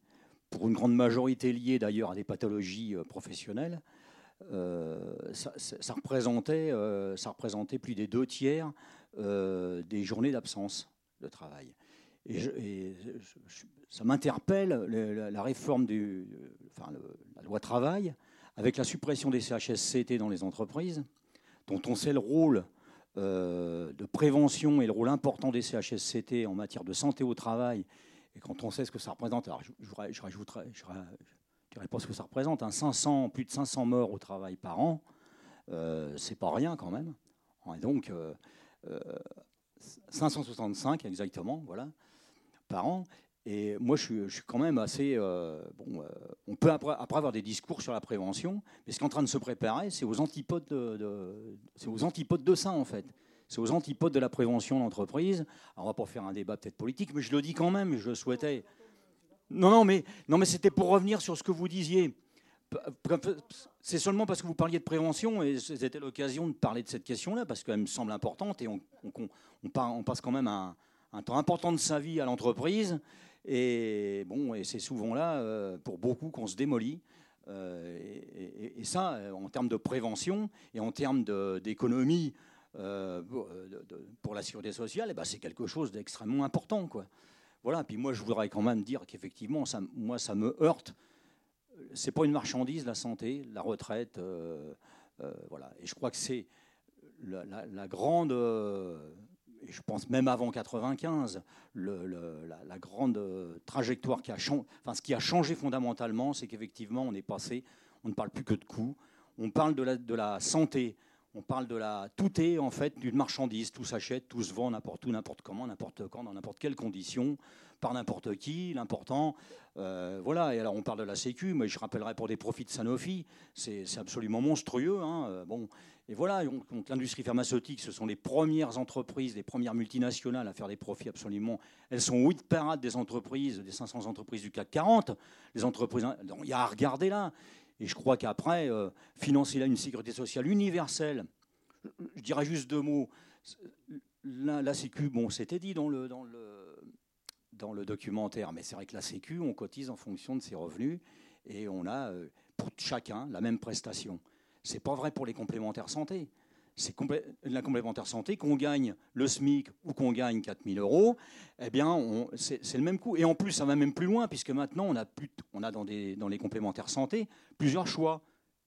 pour une grande majorité liée d'ailleurs à des pathologies euh, professionnelles, euh, ça, représentait, euh, ça représentait plus des deux tiers des journées d'absence de travail. Et, ça m'interpelle la, réforme du, enfin, la loi travail, avec la suppression des CHSCT dans les entreprises, dont on sait le rôle de prévention et le rôle important des CHSCT en matière de santé au travail et quand on sait ce que ça représente, alors je, je, rajouterai, je ne dirais pas ce que ça représente, 500, hein, plus de 500 morts au travail par an, euh, c'est pas rien quand même. Et donc, 565 euh, euh, exactement, voilà, par an. Et moi, je suis, quand même assez. Euh, bon, on peut après, avoir des discours sur la prévention, mais ce qui est en train de se préparer, c'est aux antipodes de, c'est aux antipodes de ça en fait. C'est aux antipodes de la prévention d'entreprise. On va pas faire un débat peut-être politique, mais je le dis quand même, je souhaitais. Non, non, mais, non, mais c'était pour revenir sur ce que vous disiez. c'est seulement parce que vous parliez de prévention et c'était l'occasion de parler de cette question-là parce qu'elle me semble importante et on, passe quand même un, temps important de sa vie à l'entreprise et bon et c'est souvent là euh, pour beaucoup qu'on se démolit euh, et, ça en termes de prévention et en termes d'économie euh, pour, la sécurité sociale, eh ben, c'est quelque chose d'extrêmement important quoi. Voilà. Puis moi je voudrais quand même dire qu'effectivement moi ça me heurte c'est pas une marchandise, la santé, la retraite. Euh, euh, voilà. Et je crois que c'est la, grande, euh, je pense même avant 95, la, grande trajectoire qui a changé, enfin, ce qui a changé fondamentalement, c'est qu'effectivement, on est passé, on ne parle plus que de coûts, on parle de la, de la santé, on parle de la. Tout est en fait d'une marchandise, tout s'achète, tout se vend n'importe où, n'importe comment, n'importe quand, dans n'importe quelles conditions par n'importe qui. L'important, euh, voilà. Et alors on parle de la Sécu, mais je rappellerai pour des profits de Sanofi, c'est absolument monstrueux. Hein, euh, bon, et voilà. Donc l'industrie pharmaceutique, ce sont les premières entreprises, les premières multinationales à faire des profits absolument. Elles sont huit parades des entreprises, des 500 entreprises du CAC 40. Les entreprises, il y a à regarder là. Et je crois qu'après, euh, financer là une sécurité sociale universelle, je dirais juste deux mots. La, Sécu, bon, c'était dit dans le dans le documentaire, mais c'est vrai que la Sécu, on cotise en fonction de ses revenus et on a euh, pour chacun la même prestation. C'est pas vrai pour les complémentaires santé. C'est la complémentaire santé, qu'on gagne le SMIC ou qu'on gagne 4000 euros, eh bien, c'est le même coût. Et en plus, ça va même plus loin, puisque maintenant, on a, plus, on a dans les complémentaires santé plusieurs choix.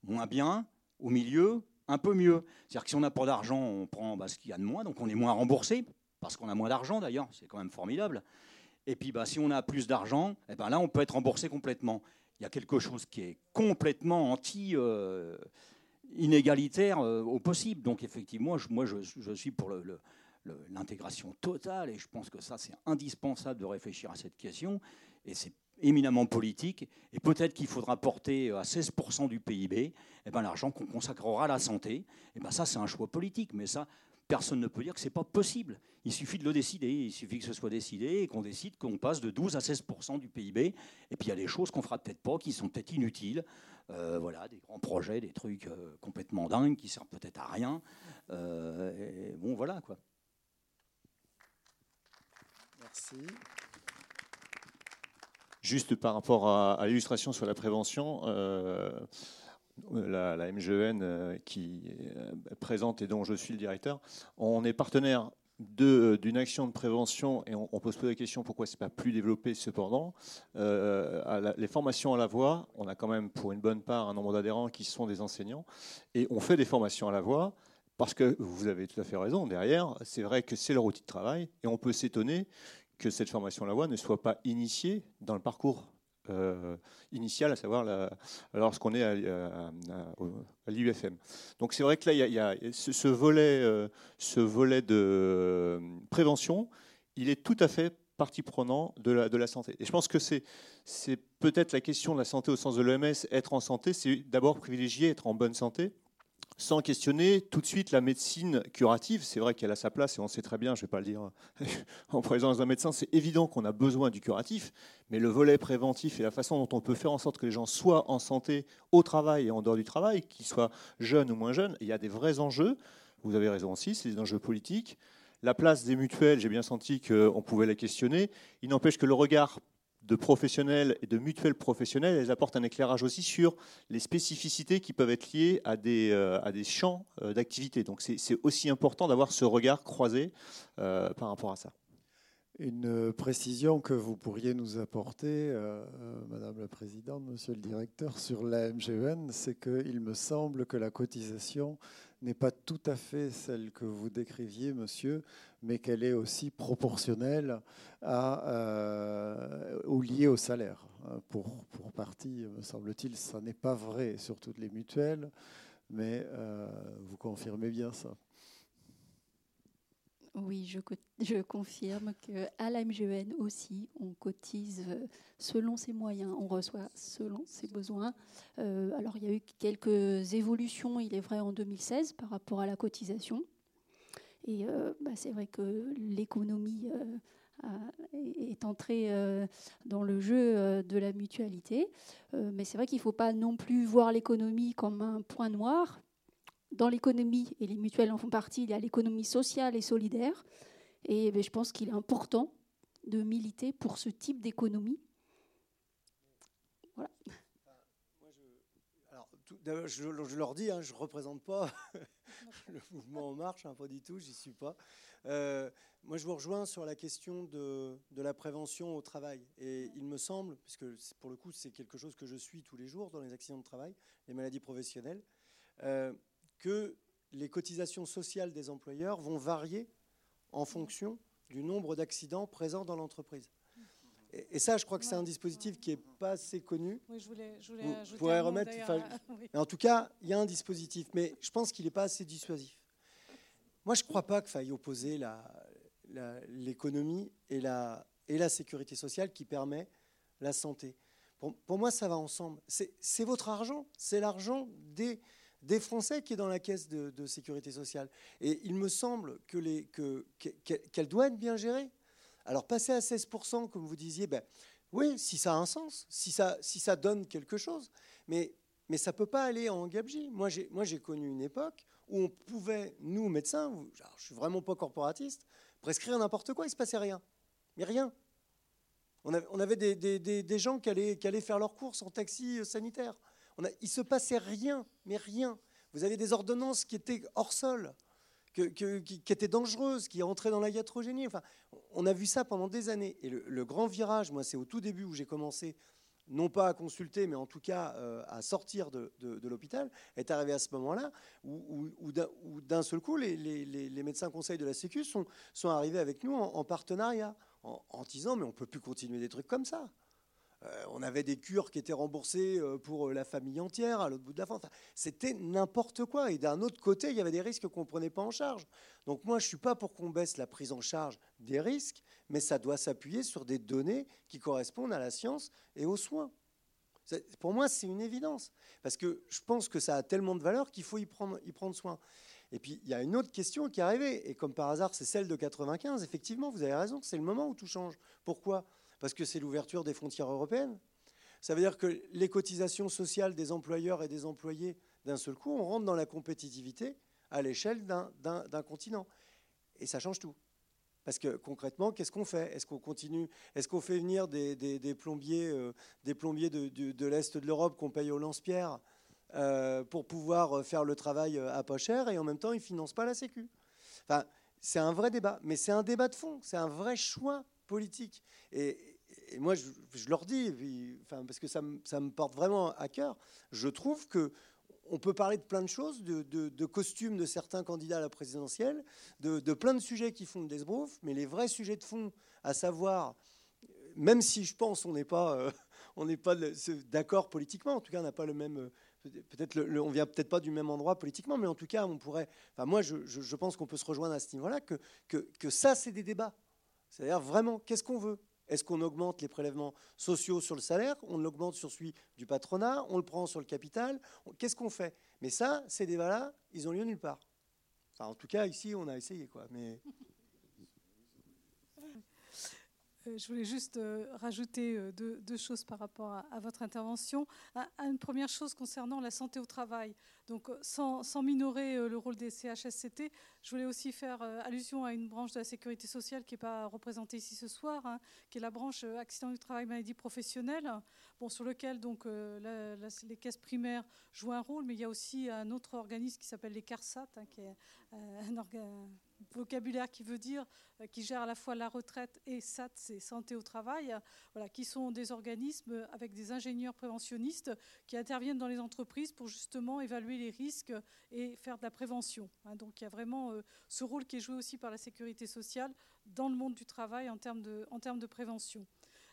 Moins bien, au milieu, un peu mieux. C'est-à-dire que si on n'a pas d'argent, on prend bah, ce qu'il y a de moins, donc on est moins remboursé, parce qu'on a moins d'argent d'ailleurs, c'est quand même formidable. Et puis, bah, si on a plus d'argent, eh ben là, on peut être remboursé complètement. Il y a quelque chose qui est complètement anti-inégalitaire euh, au possible. Donc, effectivement, je, moi, je, suis pour l'intégration totale et je pense que ça, c'est indispensable de réfléchir à cette question. Et c'est éminemment politique. Et peut-être qu'il faudra porter à 16% du PIB eh ben, l'argent qu'on consacrera à la santé. Et ben, ça, c'est un choix politique. Mais ça, personne ne peut dire que ce n'est pas possible. Il suffit de le décider, il suffit que ce soit décidé et qu'on décide qu'on passe de 12 à 16% du PIB. Et puis il y a des choses qu'on fera peut-être pas, qui sont peut-être inutiles. Euh, voilà, des grands projets, des trucs euh, complètement dingues qui servent peut-être à rien. Euh, bon, voilà quoi.
Merci.
Juste par rapport à, l'illustration sur la prévention, la, la MGN euh, qui est présente et dont je suis le directeur, on est partenaire euh, d'une action de prévention, et on, peut se poser la question pourquoi ce n'est pas plus développé cependant. Euh, les formations à la voix, on a quand même pour une bonne part un nombre d'adhérents qui sont des enseignants, et on fait des formations à la voix. Parce que vous avez tout à fait raison, derrière, c'est vrai que c'est leur outil de travail, et on peut s'étonner que cette formation à la voix ne soit pas initiée dans le parcours euh, initiale, à savoir lorsqu'on est à, l'UFM. Donc c'est vrai que là, il y a, ce, volet, euh, ce volet de euh, prévention, il est tout à fait partie prenante de la, santé. Et je pense que c'est peut-être la question de la santé au sens de l'OMS, être en santé, c'est d'abord privilégier être en bonne santé sans questionner tout de suite la médecine curative. C'est vrai qu'elle a sa place et on sait très bien, je ne vais pas le dire en présence d'un médecin, c'est évident qu'on a besoin du curatif, mais le volet préventif et la façon dont on peut faire en sorte que les gens soient en santé au travail et en dehors du travail, qu'ils soient jeunes ou moins jeunes, il y a des vrais enjeux. Vous avez raison aussi, c'est des enjeux politiques. La place des mutuelles, j'ai bien senti qu'on pouvait la questionner. Il n'empêche que le regard de professionnels et de mutuelles professionnelles, elles apportent un éclairage aussi sur les spécificités qui peuvent être liées à des, euh, à champs euh, d'activité. Donc c'est aussi important d'avoir ce regard croisé euh, par rapport à ça.
Une précision que vous pourriez nous apporter, Madame la Présidente, Monsieur le Directeur, sur la MGN, c'est qu'il me semble que la cotisation n'est pas tout à fait celle que vous décriviez, monsieur, mais qu'elle est aussi proportionnelle à, euh, ou liée au salaire. Pour, pour partie, me semble-t-il, ça n'est pas vrai sur toutes les mutuelles, mais euh, vous confirmez bien ça.
Oui, je, je confirme qu'à la MGN aussi, on cotise euh, selon ses moyens, on reçoit selon ses besoins. Euh, alors, il y a eu quelques évolutions, il est vrai, en 2016 par rapport à la cotisation. Et euh, bah, c'est vrai que l'économie est entré dans le jeu de la mutualité. mais c'est vrai qu'il ne faut pas non plus voir l'économie comme un point noir. Dans l'économie, et les mutuelles en font partie, il y a l'économie sociale et solidaire. Et ben, je pense qu'il est important de militer pour ce type d'économie. Voilà.
Je, leur dis, hein, je ne représente pas le mouvement En Marche, hein, pas du tout, j'y suis pas. Euh, moi, je vous rejoins sur la question de, la prévention au travail. Et il me semble, puisque pour le coup, c'est quelque chose que je suis tous les jours dans les accidents de travail, les maladies professionnelles, euh, que les cotisations sociales des employeurs vont varier en fonction du nombre d'accidents présents dans l'entreprise. Et, ça, je crois que c'est un dispositif qui n'est pas assez connu.
Oui, je voulais, je
Vous pourrez remettre. En tout cas, il y a un dispositif, mais je pense qu'il n'est pas assez dissuasif. Moi, je ne crois pas qu'il faille opposer l'économie et, la, et la sécurité sociale qui permet la santé. Pour, pour moi, ça va ensemble. C'est votre argent, c'est l'argent des, des Français qui est dans la caisse de, sécurité sociale. Et il me semble qu'elle que, qu'elle doit être bien gérée. Alors passer à 16%, comme vous disiez, ben, oui, si ça a un sens, si ça, si ça donne quelque chose, mais, mais ça ne peut pas aller en gabegie. Moi, j'ai connu une époque où on pouvait, nous, médecins, je ne suis vraiment pas corporatiste, prescrire n'importe quoi, il ne se passait rien. Mais rien. On avait, des, des, gens qui allaient, qui allaient faire leurs courses en taxi sanitaire il ne se passait rien, mais rien. Vous avez des ordonnances qui étaient hors sol, qui, étaient dangereuses, qui entraient dans la iatrogénie. Enfin, on a vu ça pendant des années. Et le, grand virage, moi, c'est au tout début où j'ai commencé, non pas à consulter, mais en tout cas euh, à sortir de, l'hôpital, est arrivé à ce moment-là, où, d'un seul coup, les, médecins conseils de la Sécu sont, sont arrivés avec nous en, partenariat, en, en disant, mais on ne peut plus continuer des trucs comme ça. Euh, on avait des cures qui étaient remboursées euh, pour euh, la famille entière à l'autre bout de la fin. C'était n'importe quoi. Et d'un autre côté, il y avait des risques qu'on ne prenait pas en charge. Donc moi, je ne suis pas pour qu'on baisse la prise en charge des risques, mais ça doit s'appuyer sur des données qui correspondent à la science et aux soins. Pour moi, c'est une évidence. Parce que je pense que ça a tellement de valeur qu'il faut y prendre, y prendre soin. Et puis, il y a une autre question qui est arrivée. Et comme par hasard, c'est celle de 95. Effectivement, vous avez raison, c'est le moment où tout change. Pourquoi? Parce que c'est l'ouverture des frontières européennes. Ça veut dire que les cotisations sociales des employeurs et des employés, d'un seul coup, on rentre dans la compétitivité à l'échelle d'un continent. Et ça change tout. Parce que concrètement, qu'est-ce qu'on fait? Est-ce qu'on continue? Est-ce qu'on fait venir des, plombiers, des plombiers euh, de, l'Est de l'Europe qu'on paye au lance-pierre euh, pour pouvoir faire le travail euh, à pas cher et en même temps, ils ne financent pas la Sécu? Enfin, C'est un vrai débat, mais c'est un débat de fond, c'est un vrai choix politique. Et, moi, je, leur dis, enfin, parce que ça me, porte vraiment à cœur, je trouve que on peut parler de plein de choses, de, costumes de certains candidats à la présidentielle, de, plein de sujets qui font des esbrouf, mais les vrais sujets de fond, à savoir, même si je pense on n'est pas, euh, pas d'accord politiquement, en tout cas on n'a pas le même, peut-être on vient peut-être pas du même endroit politiquement, mais en tout cas on pourrait, enfin moi je, pense qu'on peut se rejoindre à ce niveau-là, que, que, que ça c'est des débats c'est-à-dire vraiment, qu'est-ce qu'on veut? Est-ce qu'on augmente les prélèvements sociaux sur le salaire? On l'augmente sur celui du patronat? On le prend sur le capital? Qu'est-ce qu'on fait? Mais ça, ces débats-là, ils ont lieu nulle part. En tout cas, ici, on a essayé. Quoi.
Je voulais juste euh, rajouter euh, deux, choses par rapport à, votre intervention. Une première chose concernant la santé au travail. Donc, sans, minorer le rôle des CHSCT, je voulais aussi faire allusion à une branche de la sécurité sociale qui n'est pas représentée ici ce soir, hein, qui est la branche accident du travail, maladie professionnelle, bon, sur lequel donc, les caisses primaires jouent un rôle, mais il y a aussi un autre organisme qui s'appelle les CARSAT, hein, qui est un organe vocabulaire qui veut dire euh, qui gère à la fois la retraite et SAT, c'est santé au travail, voilà, qui sont des organismes avec des ingénieurs préventionnistes qui interviennent dans les entreprises pour justement évaluer les risques et faire de la prévention. Hein. donc il y a vraiment euh, ce rôle qui est joué aussi par la sécurité sociale dans le monde du travail en termes de, prévention.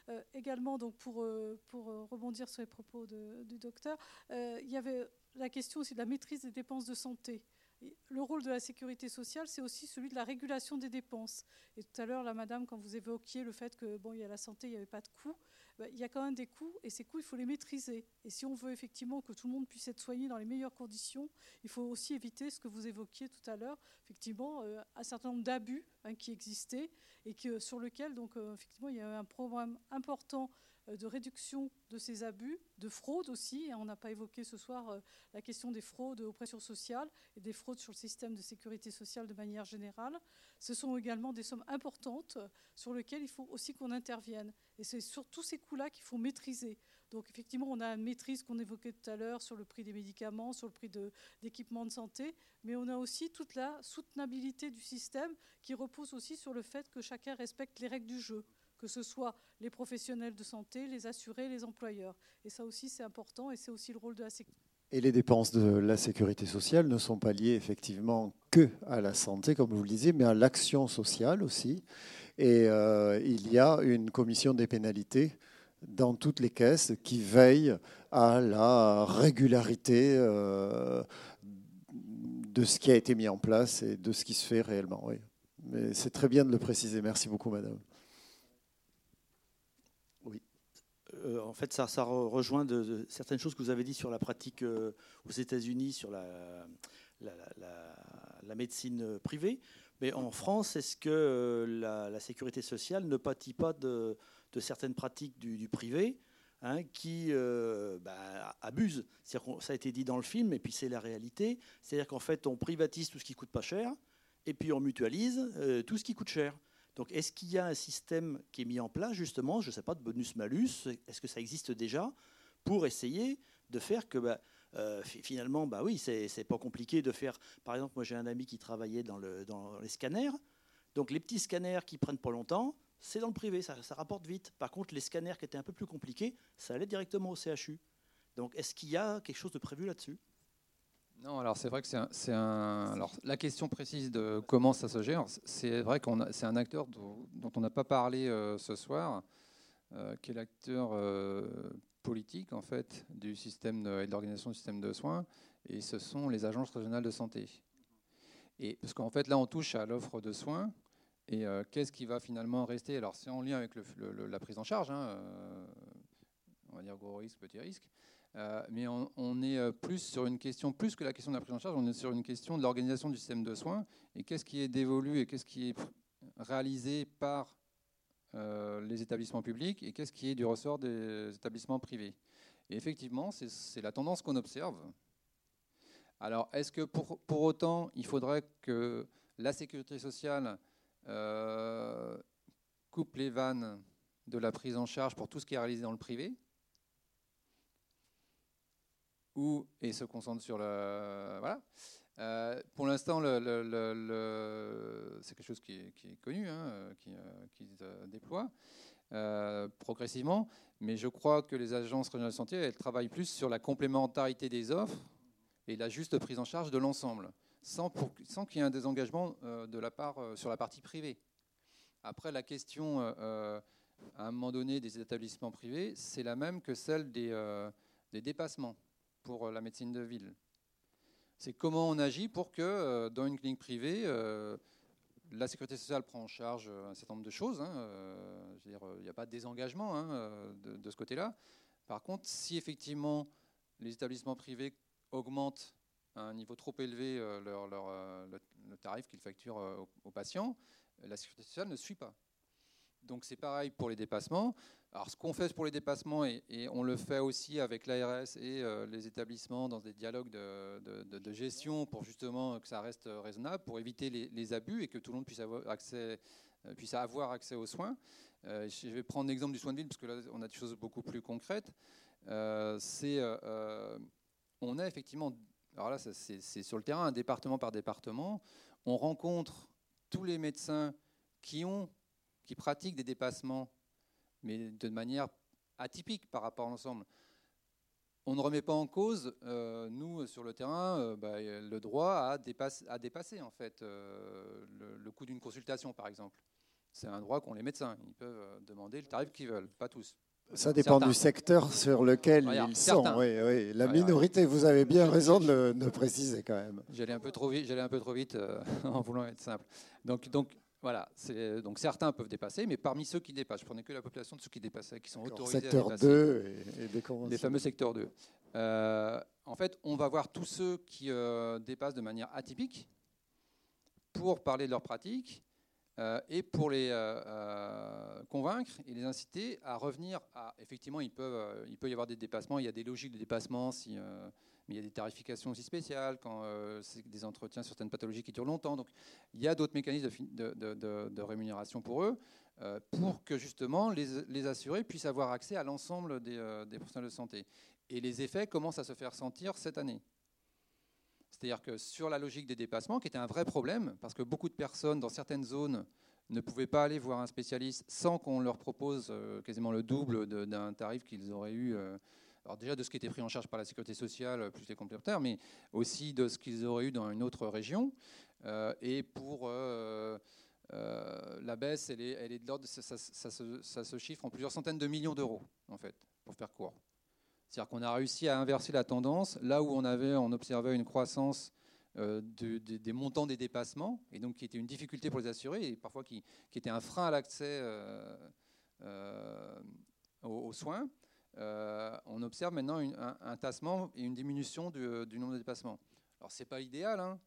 Euh, également, donc pour rebondir sur les propos du docteur, il y avait la question aussi de la maîtrise des dépenses de santé le rôle de la sécurité sociale, c'est aussi celui de la régulation des dépenses. Et tout à l'heure, madame, quand vous évoquiez le fait que bon, il y a la santé, il n'y avait pas de coût, bah, il y a quand même des coûts et ces coûts, il faut les maîtriser. Et si on veut effectivement que tout le monde puisse être soigné dans les meilleures conditions, il faut aussi éviter ce que vous évoquiez tout à l'heure, effectivement, euh, un certain nombre d'abus hein, qui existaient et que, sur lequel, donc, euh, effectivement, il y a un problème important de réduction de ces abus, de fraude aussi. On n'a pas évoqué ce soir euh, la question des fraudes aux pressions sociales et des fraudes sur le système de sécurité sociale de manière générale. Ce sont également des sommes importantes euh, sur lesquelles il faut aussi qu'on intervienne. Et c'est sur tous ces coûts-là qu'il faut maîtriser. Donc effectivement, on a une maîtrise qu'on évoquait tout à l'heure sur le prix des médicaments, sur le prix d'équipements de, de, santé, mais on a aussi toute la soutenabilité du système qui repose aussi sur le fait que chacun respecte les règles du jeu que ce soit les professionnels de santé, les assurés, les employeurs. Et ça aussi, c'est important et c'est aussi le rôle de la sécurité.
Et les dépenses de la sécurité sociale ne sont pas liées effectivement que à la santé, comme vous le disiez, mais à l'action sociale aussi. Et euh, il y a une commission des pénalités dans toutes les caisses qui veille à la régularité euh, de ce qui a été mis en place et de ce qui se fait réellement. Oui. Mais c'est très bien de le préciser. Merci beaucoup, madame.
Euh, en fait, ça, rejoint certaines choses que vous avez dit sur la pratique euh, aux États-Unis, sur la, médecine privée. Mais en France, est-ce que euh, la, sécurité sociale ne pâtit pas de, certaines pratiques du, privé hein, qui bah, abusent? Ça a été dit dans le film, et puis c'est la réalité. C'est-à-dire qu'en fait, on privatise tout ce qui coûte pas cher, et puis on mutualise tout ce qui coûte cher. Donc, est-ce qu'il y a un système qui est mis en place, justement, je ne sais pas, de bonus-malus Est-ce que ça existe déjà pour essayer de faire que, bah, euh, finalement, bah oui, c'est pas compliqué de faire. Par exemple, moi, j'ai un ami qui travaillait dans, le, dans, les scanners. Donc, les petits scanners qui prennent pas longtemps, c'est dans le privé, ça, rapporte vite. Par contre, les scanners qui étaient un peu plus compliqués, ça allait directement au CHU. Donc, est-ce qu'il y a quelque chose de prévu là-dessus?
Non, alors c'est vrai que c'est un, Alors la question précise de comment ça se gère, c'est vrai qu'on c'est un acteur dont, on n'a pas parlé euh, ce soir, euh, qui est l'acteur euh, politique en fait du système et de l'organisation du système de soins, et ce sont les agences régionales de santé. Et parce qu'en fait là on touche à l'offre de soins. Et qu'est-ce qui va finalement rester? Alors c'est en lien avec le, la prise en charge, hein, on va dire gros risque, petit risque. Euh, mais on, est euh, plus sur une question, plus que la question de la prise en charge, on est sur une question de l'organisation du système de soins et qu'est-ce qui est dévolu et qu'est-ce qui est réalisé par euh, les établissements publics et qu'est-ce qui est du ressort des établissements privés. Et effectivement, c'est la tendance qu'on observe. Alors, est-ce que pour, pour, autant, il faudrait que la sécurité sociale coupe les vannes de la prise en charge pour tout ce qui est réalisé dans le privé? Et se concentre sur le. Voilà. Euh, pour l'instant, c'est quelque chose qui est, connu, hein, qui, euh, qui, se déploie euh, progressivement, mais je crois que les agences régionales de santé, elles travaillent plus sur la complémentarité des offres et la juste prise en charge de l'ensemble, sans, qu'il y ait un désengagement de la part, sur la partie privée. Après, la question, à un moment donné, des établissements privés, c'est la même que celle des dépassements pour euh, la médecine de ville. C'est comment on agit pour que euh, dans une clinique privée, euh, la sécurité sociale prend en charge un certain nombre de choses. Hein, dire, il n'y a pas de désengagement hein, de, ce côté-là. Par contre, si effectivement les établissements privés augmentent à un niveau trop élevé leur, le, tarif qu'ils facturent aux patients, la sécurité sociale ne suit pas. Donc c'est pareil pour les dépassements. Alors ce qu'on fait pour les dépassements, et, on le fait aussi avec l'ARS et euh, les établissements dans des dialogues de, gestion pour justement que ça reste raisonnable, pour éviter les, abus et que tout le monde puisse avoir accès, euh, puisse avoir accès aux soins. Euh, je vais prendre l'exemple du soin de ville parce que là on a des choses beaucoup plus concrètes. c'est on a effectivement, alors là c'est sur le terrain, département par département, on rencontre tous les médecins qui ont qui pratiquent des dépassements, mais de manière atypique par rapport à l'ensemble. On ne remet pas en cause, euh, nous, sur le terrain, euh, bah, le droit à, à, dépasser en fait, euh, le, coût d'une consultation, par exemple. C'est un droit qu'ont les médecins. Ils peuvent demander le tarif qu'ils veulent, pas tous.
Ça dépend du secteur sur lequel ils sont. Oui, oui. La minorité, vous avez bien raison de le, préciser quand même.
J'allais un peu trop vite, j'allais un peu trop vite en voulant être simple. Donc, donc Voilà, donc certains peuvent dépasser, mais parmi ceux qui dépassent, je prenais que la population de ceux qui dépassaient, qui sont autorisés
secteur
à dépasser.
2 et, des
Les fameux secteurs 2. Euh, en fait, on va voir tous ceux qui euh, dépassent de manière atypique pour parler de leur pratique euh, et pour les convaincre et les inciter à revenir à. Effectivement, il peut, il peut y avoir des dépassements, il y a des logiques de dépassement si mais il y a des tarifications aussi spéciales quand euh, c'est des entretiens sur certaines pathologies qui durent longtemps. Donc il y a d'autres mécanismes de, rémunération pour eux, euh, pour que justement les, assurés puissent avoir accès à l'ensemble euh, des, professionnels de santé. Et les effets commencent à se faire sentir cette année. C'est-à-dire que sur la logique des dépassements, qui était un vrai problème, parce que beaucoup de personnes dans certaines zones ne pouvaient pas aller voir un spécialiste sans qu'on leur propose quasiment le double d'un tarif qu'ils auraient eu alors déjà de ce qui était pris en charge par la sécurité sociale, euh, plus les complémentaires, mais aussi de ce qu'ils auraient eu dans une autre région. Euh, et pour euh, la baisse, elle est, elle est de l'ordre, ça, ça, se, chiffre en plusieurs centaines de millions d'euros, en fait, pour faire court. C'est-à-dire qu'on a réussi à inverser la tendance, là où on avait, on observait une croissance des montants des dépassements, et donc qui était une difficulté pour les assurés, et parfois qui était un frein à l'accès aux, soins. Euh, on observe maintenant un, tassement et une diminution du, nombre de dépassements. Alors, ce n'est pas idéal, hein,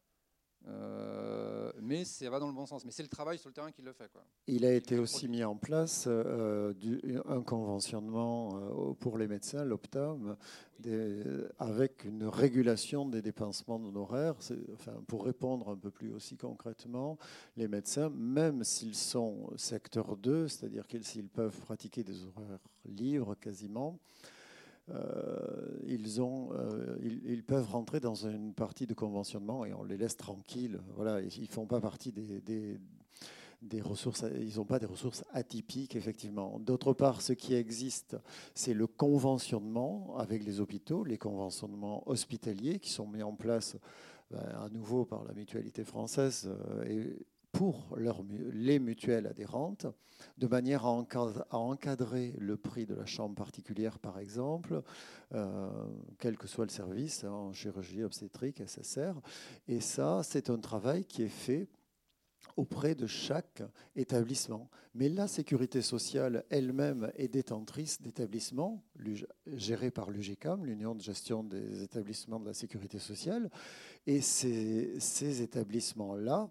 euh, mais ça va dans le bon sens. Mais c'est le travail sur le terrain qui le fait. Quoi.
Il a été aussi mis en place euh, un conventionnement euh, pour les médecins, l'Optum, avec une régulation des dépensements d'honoraires. Enfin, pour répondre un peu plus aussi concrètement, les médecins, même s'ils sont secteur 2, c'est-à-dire qu'ils peuvent pratiquer des horaires libres quasiment, euh, ils, ont, euh, ils, peuvent rentrer dans une partie de conventionnement et on les laisse tranquilles. Voilà, ils font pas partie des, des, ressources, ils n'ont pas des ressources atypiques, effectivement. D'autre part, ce qui existe, c'est le conventionnement avec les hôpitaux, les conventionnements hospitaliers qui sont mis en place ben, à nouveau par la mutualité française euh, pour les mutuelles adhérentes, de manière à encadrer, le prix de la chambre particulière, par exemple, euh, quel que soit le service, en chirurgie obstétrique, SSR. Et ça, c'est un travail qui est fait auprès de chaque établissement. Mais la sécurité sociale elle-même est détentrice d'établissements gérés par l'UGCAM, l'Union de gestion des établissements de la sécurité sociale. Et ces, établissements-là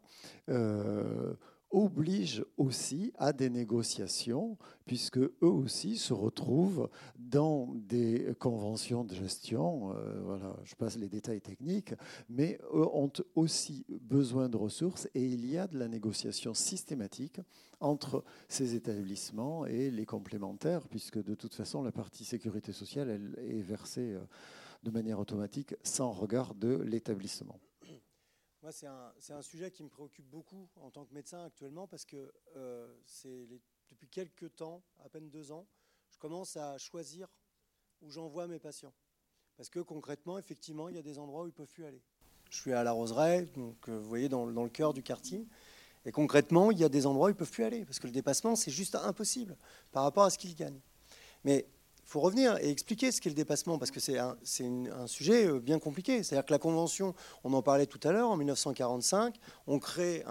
euh, oblige aussi à des négociations, puisque eux aussi se retrouvent dans des conventions de gestion. Euh, voilà, je passe les détails techniques, mais eux ont aussi besoin de ressources et il y a de la négociation systématique entre ces établissements et les complémentaires, puisque de toute façon la partie sécurité sociale elle est versée euh, de manière automatique sans regard de l'établissement.
Moi, c'est un, sujet qui me préoccupe beaucoup en tant que médecin actuellement parce que euh, depuis quelques temps, à peine deux ans, je commence à choisir où j'envoie mes patients. Parce que concrètement, effectivement, il y a des endroits où ils ne peuvent plus aller. Je suis à la Roseraie, donc euh, vous voyez, dans, le cœur du quartier. Et concrètement, il y a des endroits où ils ne peuvent plus aller. Parce que le dépassement, c'est juste impossible par rapport à ce qu'ils gagnent. Mais faut revenir et expliquer ce qu'est le dépassement, parce que c'est un, sujet euh, bien compliqué. C'est-à-dire que la Convention, on en parlait tout à l'heure, en 1945, on crée,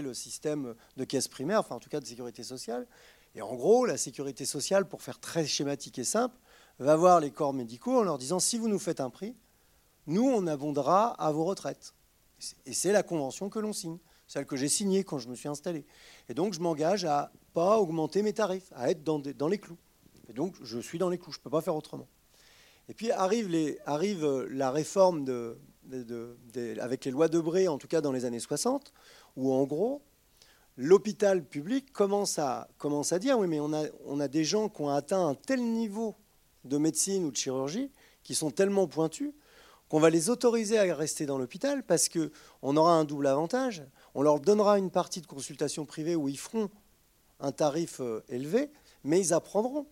le système de caisse primaire, enfin en tout cas de sécurité sociale. Et en gros, la sécurité sociale, pour faire très schématique et simple, va voir les corps médicaux en leur disant, si vous nous faites un prix, nous, on abondera à vos retraites. Et c'est la convention que l'on signe, celle que j'ai signée quand je me suis installé. Et donc, je m'engage à pas augmenter mes tarifs, à être dans les clous. Et donc, je suis dans les clous, je ne peux pas faire autrement. Et puis arrive, euh, la réforme avec les lois de Bré, en tout cas dans les années 60, où en gros, l'hôpital public commence à, commence à dire, oui, mais on a, on a des gens qui ont atteint un tel niveau de médecine ou de chirurgie, qui sont tellement pointus, qu'on va les autoriser à rester dans l'hôpital parce qu'on aura un double avantage. On leur donnera une partie de consultation privée où ils feront un tarif euh, élevé, mais ils apprendront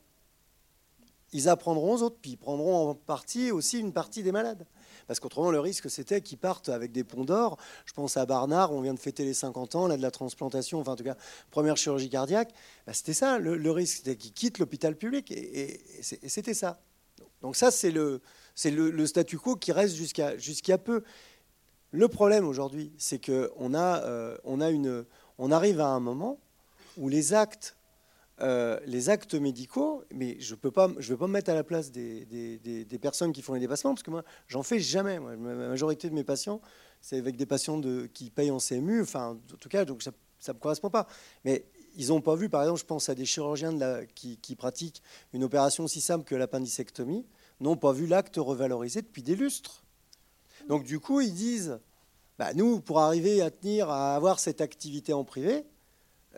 ils apprendront aux autres, puis ils prendront en partie aussi une partie des malades. Parce qu'autrement, le risque, c'était qu'ils partent avec des ponts d'or. Je pense à Barnard, on vient de fêter les 50 ans, là, de la transplantation, enfin, en tout cas, première chirurgie cardiaque. Bah, c'était ça, le, risque, c'était qu'ils quittent l'hôpital public. Et, c'était ça. Donc, ça, c'est le, statu quo qui reste jusqu'à peu. Le problème aujourd'hui, c'est qu'on a, euh, on arrive à un moment où les actes, euh, les actes médicaux, mais je peux pas, je pas me mettre à la place des, personnes qui font les dépassements, parce que moi, j'en fais jamais. la majorité de mes patients, c'est avec des patients qui payent en CMU, enfin, en tout cas, donc ça ne me correspond pas. Mais ils n'ont pas vu, par exemple, je pense à des chirurgiens qui, pratiquent une opération aussi simple que l'appendicectomie, n'ont pas vu l'acte revalorisé depuis des lustres. Donc du coup, ils disent, bah, nous, pour arriver à tenir, à avoir cette activité en privé,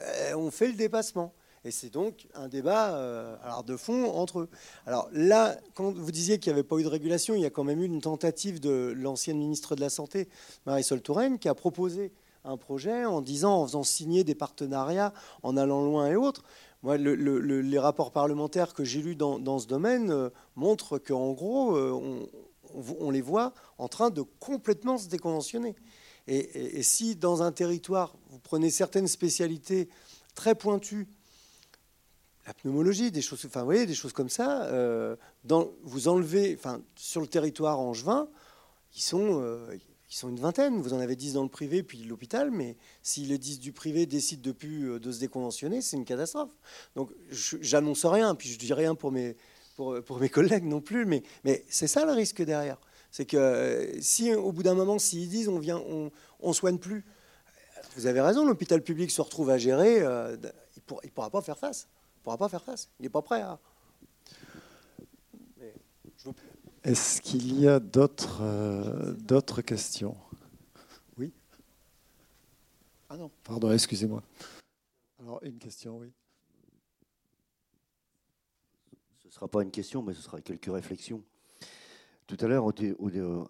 euh, on fait le dépassement. Et c'est donc un débat euh, alors de fond entre eux. Alors là, quand vous disiez qu'il n'y avait pas eu de régulation, il y a quand même eu une tentative de l'ancienne ministre de la Santé, Marisol Touraine, qui a proposé un projet en disant, en faisant signer des partenariats, en allant loin et autres. Moi, les rapports parlementaires que j'ai lus dans, ce domaine euh, montrent qu'en gros, on, on, les voit en train de complètement se déconventionner. Et, si dans un territoire, vous prenez certaines spécialités très pointues, la pneumologie, des choses, enfin, vous voyez, des choses comme ça, euh, vous enlevez, enfin, sur le territoire angevin, ils sont, euh, ils sont une vingtaine. Vous en avez dix dans le privé, puis l'hôpital, mais si les dix du privé décident de plus euh, de se déconventionner, c'est une catastrophe. Donc, j'annonce rien, puis je dis rien pour mes, collègues non plus, mais, c'est ça le risque derrière. C'est que si au bout d'un moment, s'ils disent on vient, soigne plus, vous avez raison, l'hôpital public se retrouve à gérer, il ne pourra pas faire face. Il pourra pas faire face. Il n'est pas prêt à.
Est-ce qu'il y a d'autres euh, d'autres questions? Oui Ah non, pardon, excusez-moi. Alors, une question, oui.
Ce ne sera pas une question, mais ce sera quelques réflexions. Tout à l'heure,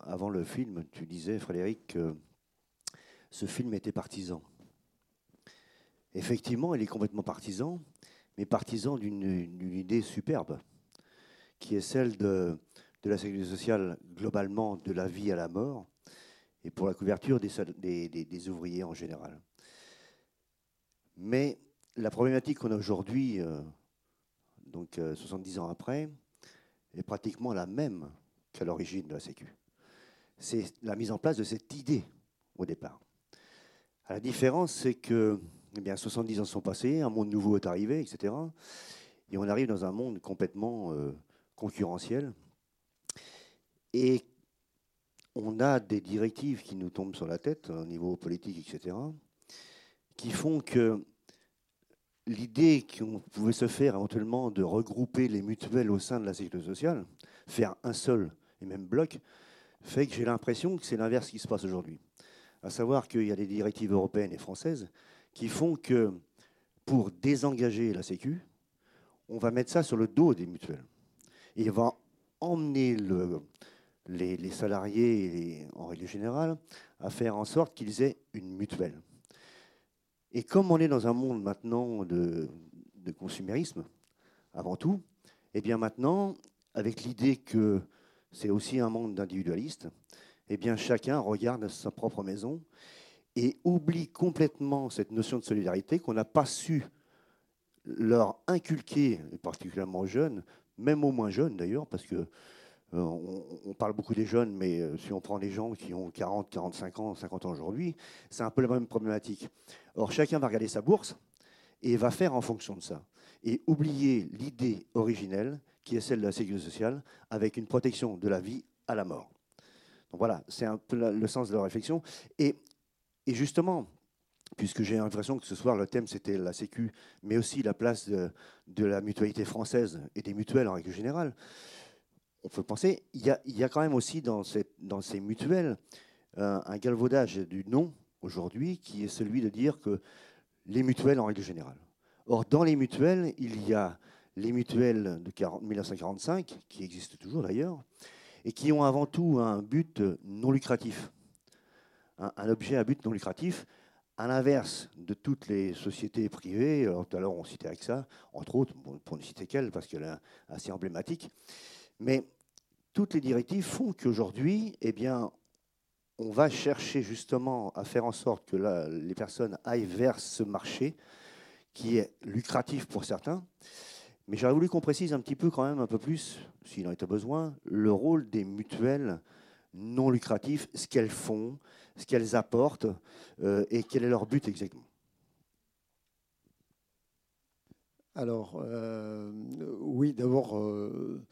avant le film, tu disais, Frédéric, que ce film était partisan. Effectivement, il est complètement partisan, mais partisan d'une idée superbe, qui est celle de, la sécurité sociale globalement de la vie à la mort, et pour la couverture des, des ouvriers en général. Mais la problématique qu'on a aujourd'hui, euh, donc 70 euh, ans après, est pratiquement la même qu'à l'origine de la Sécu. C'est la mise en place de cette idée au départ. la différence, c'est que eh bien, 70 ans sont passés, un monde nouveau est arrivé, etc. Et on arrive dans un monde complètement euh, concurrentiel. Et on a des directives qui nous tombent sur la tête au niveau politique, etc., qui font que l'idée qu'on pouvait se faire éventuellement de regrouper les mutuelles au sein de la sécurité sociale, faire un seul et même bloc, fait que j'ai l'impression que c'est l'inverse qui se passe aujourd'hui. À savoir qu'il y a des directives européennes et françaises qui font que pour désengager la Sécu, on va mettre ça sur le dos des mutuelles. Et on va emmener les, salariés, en règle générale, à faire en sorte qu'ils aient une mutuelle. Et comme on est dans un monde maintenant de, consumérisme, avant tout, et eh bien maintenant, avec l'idée que c'est aussi un monde d'individualistes, eh bien chacun regarde sa propre maison et oublie complètement cette notion de solidarité qu'on n'a pas su leur inculquer, particulièrement aux jeunes, même aux moins jeunes d'ailleurs, parce que euh, on, parle beaucoup des jeunes, mais euh, si on prend les gens qui ont 40, 45 ans, 50 ans aujourd'hui, c'est un peu la même problématique. Or, chacun va regarder sa bourse et va faire en fonction de ça. Et oublier l'idée originelle qui est celle de la sécurité sociale, avec une protection de la vie à la mort. Donc voilà, c'est un peu le sens de la réflexion. Et, et justement, puisque j'ai l'impression que ce soir le thème c'était la Sécu, mais aussi la place de, la mutualité française et des mutuelles en règle générale, on peut penser, il y a, quand même aussi dans, dans ces mutuelles euh, un galvaudage du nom aujourd'hui qui est celui de dire que les mutuelles en règle générale. Or, dans les mutuelles, il y a les mutuelles de 1945, qui existent toujours d'ailleurs, et qui ont avant tout un but non lucratif, un, objet à but non lucratif, à l'inverse de toutes les sociétés privées. Alors, tout à l'heure, on citait AXA, entre autres, pour ne citer qu'elle, parce qu'elle est assez emblématique. Mais toutes les directives font qu'aujourd'hui, eh bien, on va chercher justement à faire en sorte que les personnes aillent vers ce marché qui est lucratif pour certains. Mais j'aurais voulu qu'on précise un petit peu quand même un peu plus, s'il en était besoin, le rôle des mutuelles non lucratives, ce qu'elles font, ce qu'elles apportent euh, et quel est leur but exactement.
Alors, euh, oui, d'abord, euh,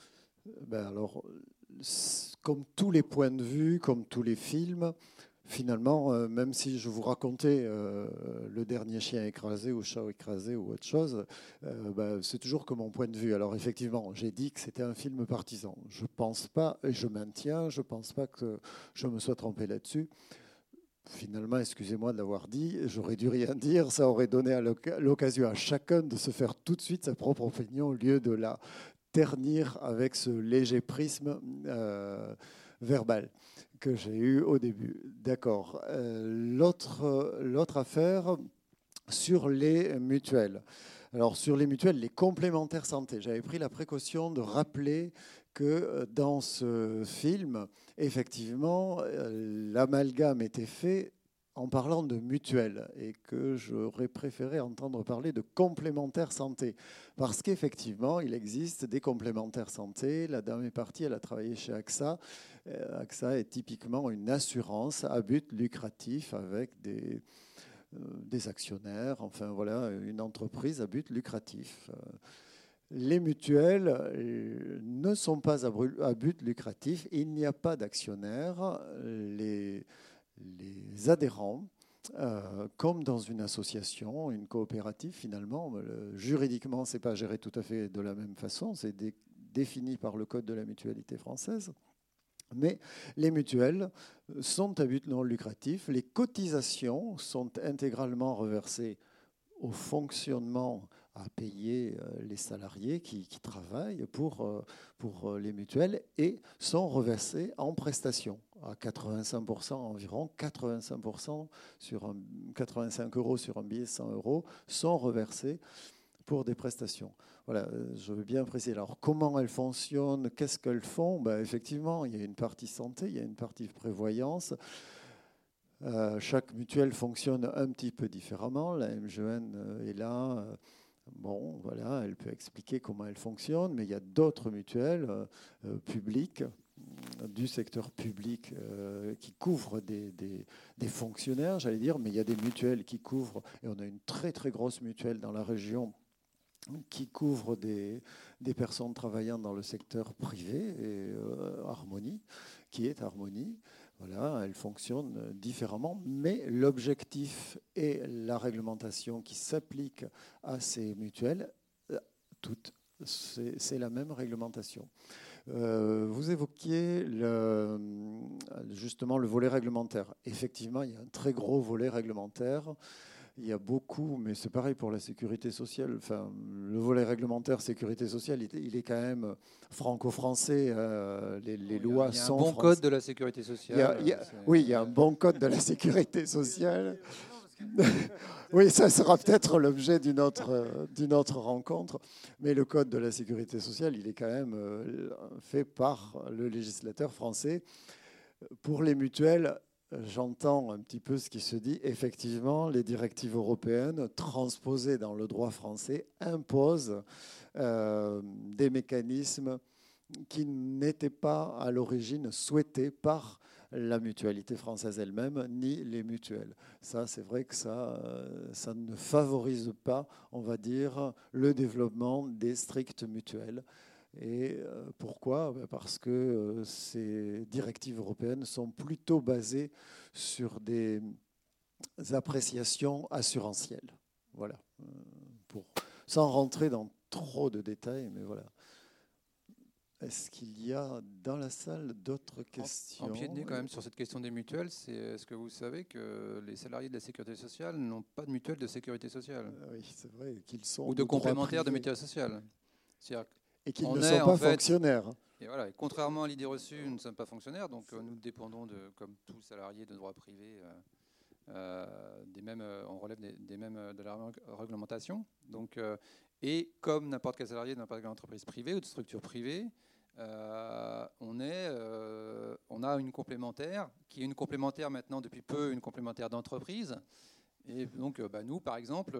ben alors, comme tous les points de vue, comme tous les films, finalement, même si je vous racontais le dernier chien écrasé ou chat écrasé ou autre chose, ben, c'est toujours que mon point de vue. Alors effectivement, j'ai dit que c'était un film partisan. Je pense pas, et je maintiens, je pense pas que je me sois trompé là-dessus finalement, excusez-moi de l'avoir dit, j'aurais dû rien dire, ça aurait donné l'occasion à chacun de se faire tout de suite sa propre opinion au lieu de la ternir avec ce léger prisme euh, verbal que j'ai eu au début. D'accord. Euh, l'autre affaire sur les mutuelles. Alors sur les mutuelles, les complémentaires santé, j'avais pris la précaution de rappeler que euh, dans ce film, effectivement, euh, l'amalgame était fait en parlant de mutuelle et que j'aurais préféré entendre parler de complémentaire santé. Parce qu'effectivement, il existe des complémentaires santé. La dame est partie, elle a travaillé chez AXA. Euh, AXA est typiquement une assurance à but lucratif avec des actionnaires, enfin voilà, une entreprise à but lucratif les mutuelles euh, ne sont pas à but lucratif, il n'y a pas d'actionnaires. Les, adhérents, euh, comme dans une association, une coopérative, finalement, juridiquement, ce n'est pas géré tout à fait de la même façon, c'est défini par le Code de la mutualité française. Mais les mutuelles sont à but non lucratif, les cotisations sont intégralement reversées au fonctionnement à payer euh, les salariés qui, travaillent pour, euh, pour euh, les mutuelles et sont reversés en prestations à 85% environ, 85% sur un, 85 euros sur un billet 100 euros sont reversés pour des prestations. Voilà, je veux bien préciser. Alors, comment elles fonctionnent Qu'est-ce qu'elles font? Ben, Effectivement, il y a une partie santé, il y a une partie prévoyance. chaque mutuelle fonctionne un petit peu différemment. La MGN est là Bon, voilà, elle peut expliquer comment elle fonctionne, mais il y a d'autres mutuelles euh, euh, publiques euh, du secteur public qui couvrent des, fonctionnaires, j'allais dire, mais il y a des mutuelles qui couvrent, et on a une très très grosse mutuelle dans la région qui couvre des, personnes travaillant dans le secteur privé, et Harmonie, qui est Harmonie. Voilà, elle fonctionne différemment, mais l'objectif et la réglementation qui s'applique à ces mutuelles, euh, toutes, c'est la même réglementation. Euh, vous évoquiez justement le volet réglementaire. Effectivement, il y a un très gros volet réglementaire il y a beaucoup, mais c'est pareil pour la sécurité sociale. Enfin, le volet réglementaire sécurité sociale, il est quand même franco-français. Euh, les, lois sont.
Il y a un bon code de la sécurité sociale.
oui, il y a un bon code de la sécurité sociale. oui, ça sera peut-être l'objet d'une autre, d'une autre rencontre. Mais le code de la sécurité sociale, il est quand même euh, fait par le législateur français. Pour les mutuelles, j'entends un petit peu ce qui se dit. Effectivement, les directives européennes transposées dans le droit français imposent euh, des mécanismes qui n'étaient pas à l'origine souhaités par la mutualité française elle-même, ni les mutuelles. Ça, c'est vrai que ça, euh, ça ne favorise pas, on va dire, le développement des strictes mutuelles. Et euh, pourquoi? Ben, Parce que euh, ces directives européennes sont plutôt basées sur des appréciations assurantielles. Voilà. Euh, pour, sans rentrer dans trop de détails, mais voilà. Est-ce qu'il y a dans la salle d'autres questions
En, pied de nez quand même sur cette question des mutuelles, c'est est-ce que vous savez que les salariés de la sécurité sociale n'ont pas de mutuelle de sécurité sociale?
Oui, c'est vrai qu'ils sont
ou de complémentaires de mutuelle sociale.
C'est-à-dire et qu'ils ne sont pas fonctionnaires.
Et voilà, contrairement à l'idée reçue, nous ne sommes pas fonctionnaires, donc euh, nous dépendons, de, comme tous salariés de droit privé, euh, euh, des mêmes, on relève des, mêmes de la réglementation. Donc, et comme n'importe quel salarié de n'importe quelle entreprise privée ou de structure privée, on, est, on a une complémentaire, qui est une complémentaire maintenant depuis peu, une complémentaire d'entreprise. Et donc, bah, nous, par exemple,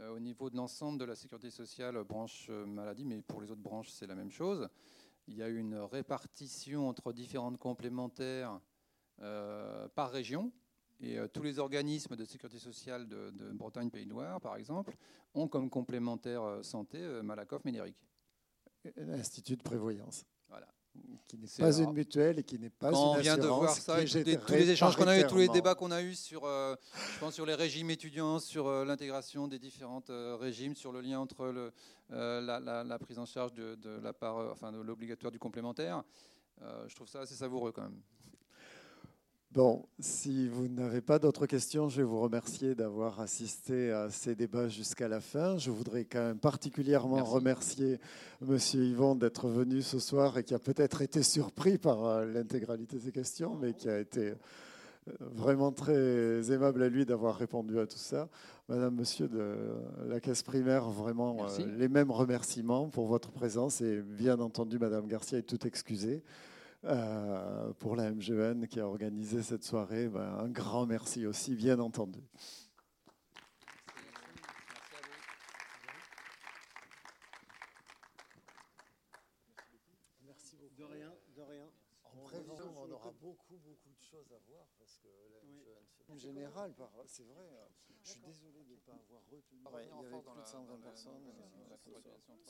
au niveau de l'ensemble de la sécurité sociale, branche euh, maladie, mais pour les autres branches, c'est la même chose. Il y a une répartition entre différentes complémentaires euh, par région. Et tous les organismes de sécurité sociale de, Bretagne, Pays de Loire, par exemple, ont comme complémentaire santé Malakoff, Médéric.
L'Institut de prévoyance.
Voilà
qui n'est pas une mutuelle et qui n'est pas
Quand
une
on vient
de voir
ça, tous les échanges qu'on a eu, tous les débats qu'on a eu sur, euh, je pense sur les régimes étudiants, sur euh, l'intégration des différents euh, régimes, sur le lien entre le, la, prise en charge de, la part, enfin de l'obligatoire du complémentaire, je trouve ça assez savoureux quand même.
Bon, si vous n'avez pas d'autres questions, je vais vous remercier d'avoir assisté à ces débats jusqu'à la fin. Je voudrais quand même particulièrement remercier Monsieur Yvon d'être venu ce soir et qui a peut-être été surpris par euh, l'intégralité de ces questions, mais qui a été euh, vraiment très aimable à lui d'avoir répondu à tout ça. Madame, Monsieur de la caisse primaire, vraiment euh, les mêmes remerciements pour votre présence et bien entendu, Madame Garcia est tout excusée. Euh, pour la MGN qui a organisé cette soirée. Ben, un grand merci aussi, bien entendu.
Merci beaucoup. De rien, de rien.
En prévention, on aura beaucoup, beaucoup de choses à voir parce que la MGN, en général, c'est vrai. Je suis désolé de ne pas avoir retenu. il y avait plus de 120 personnes.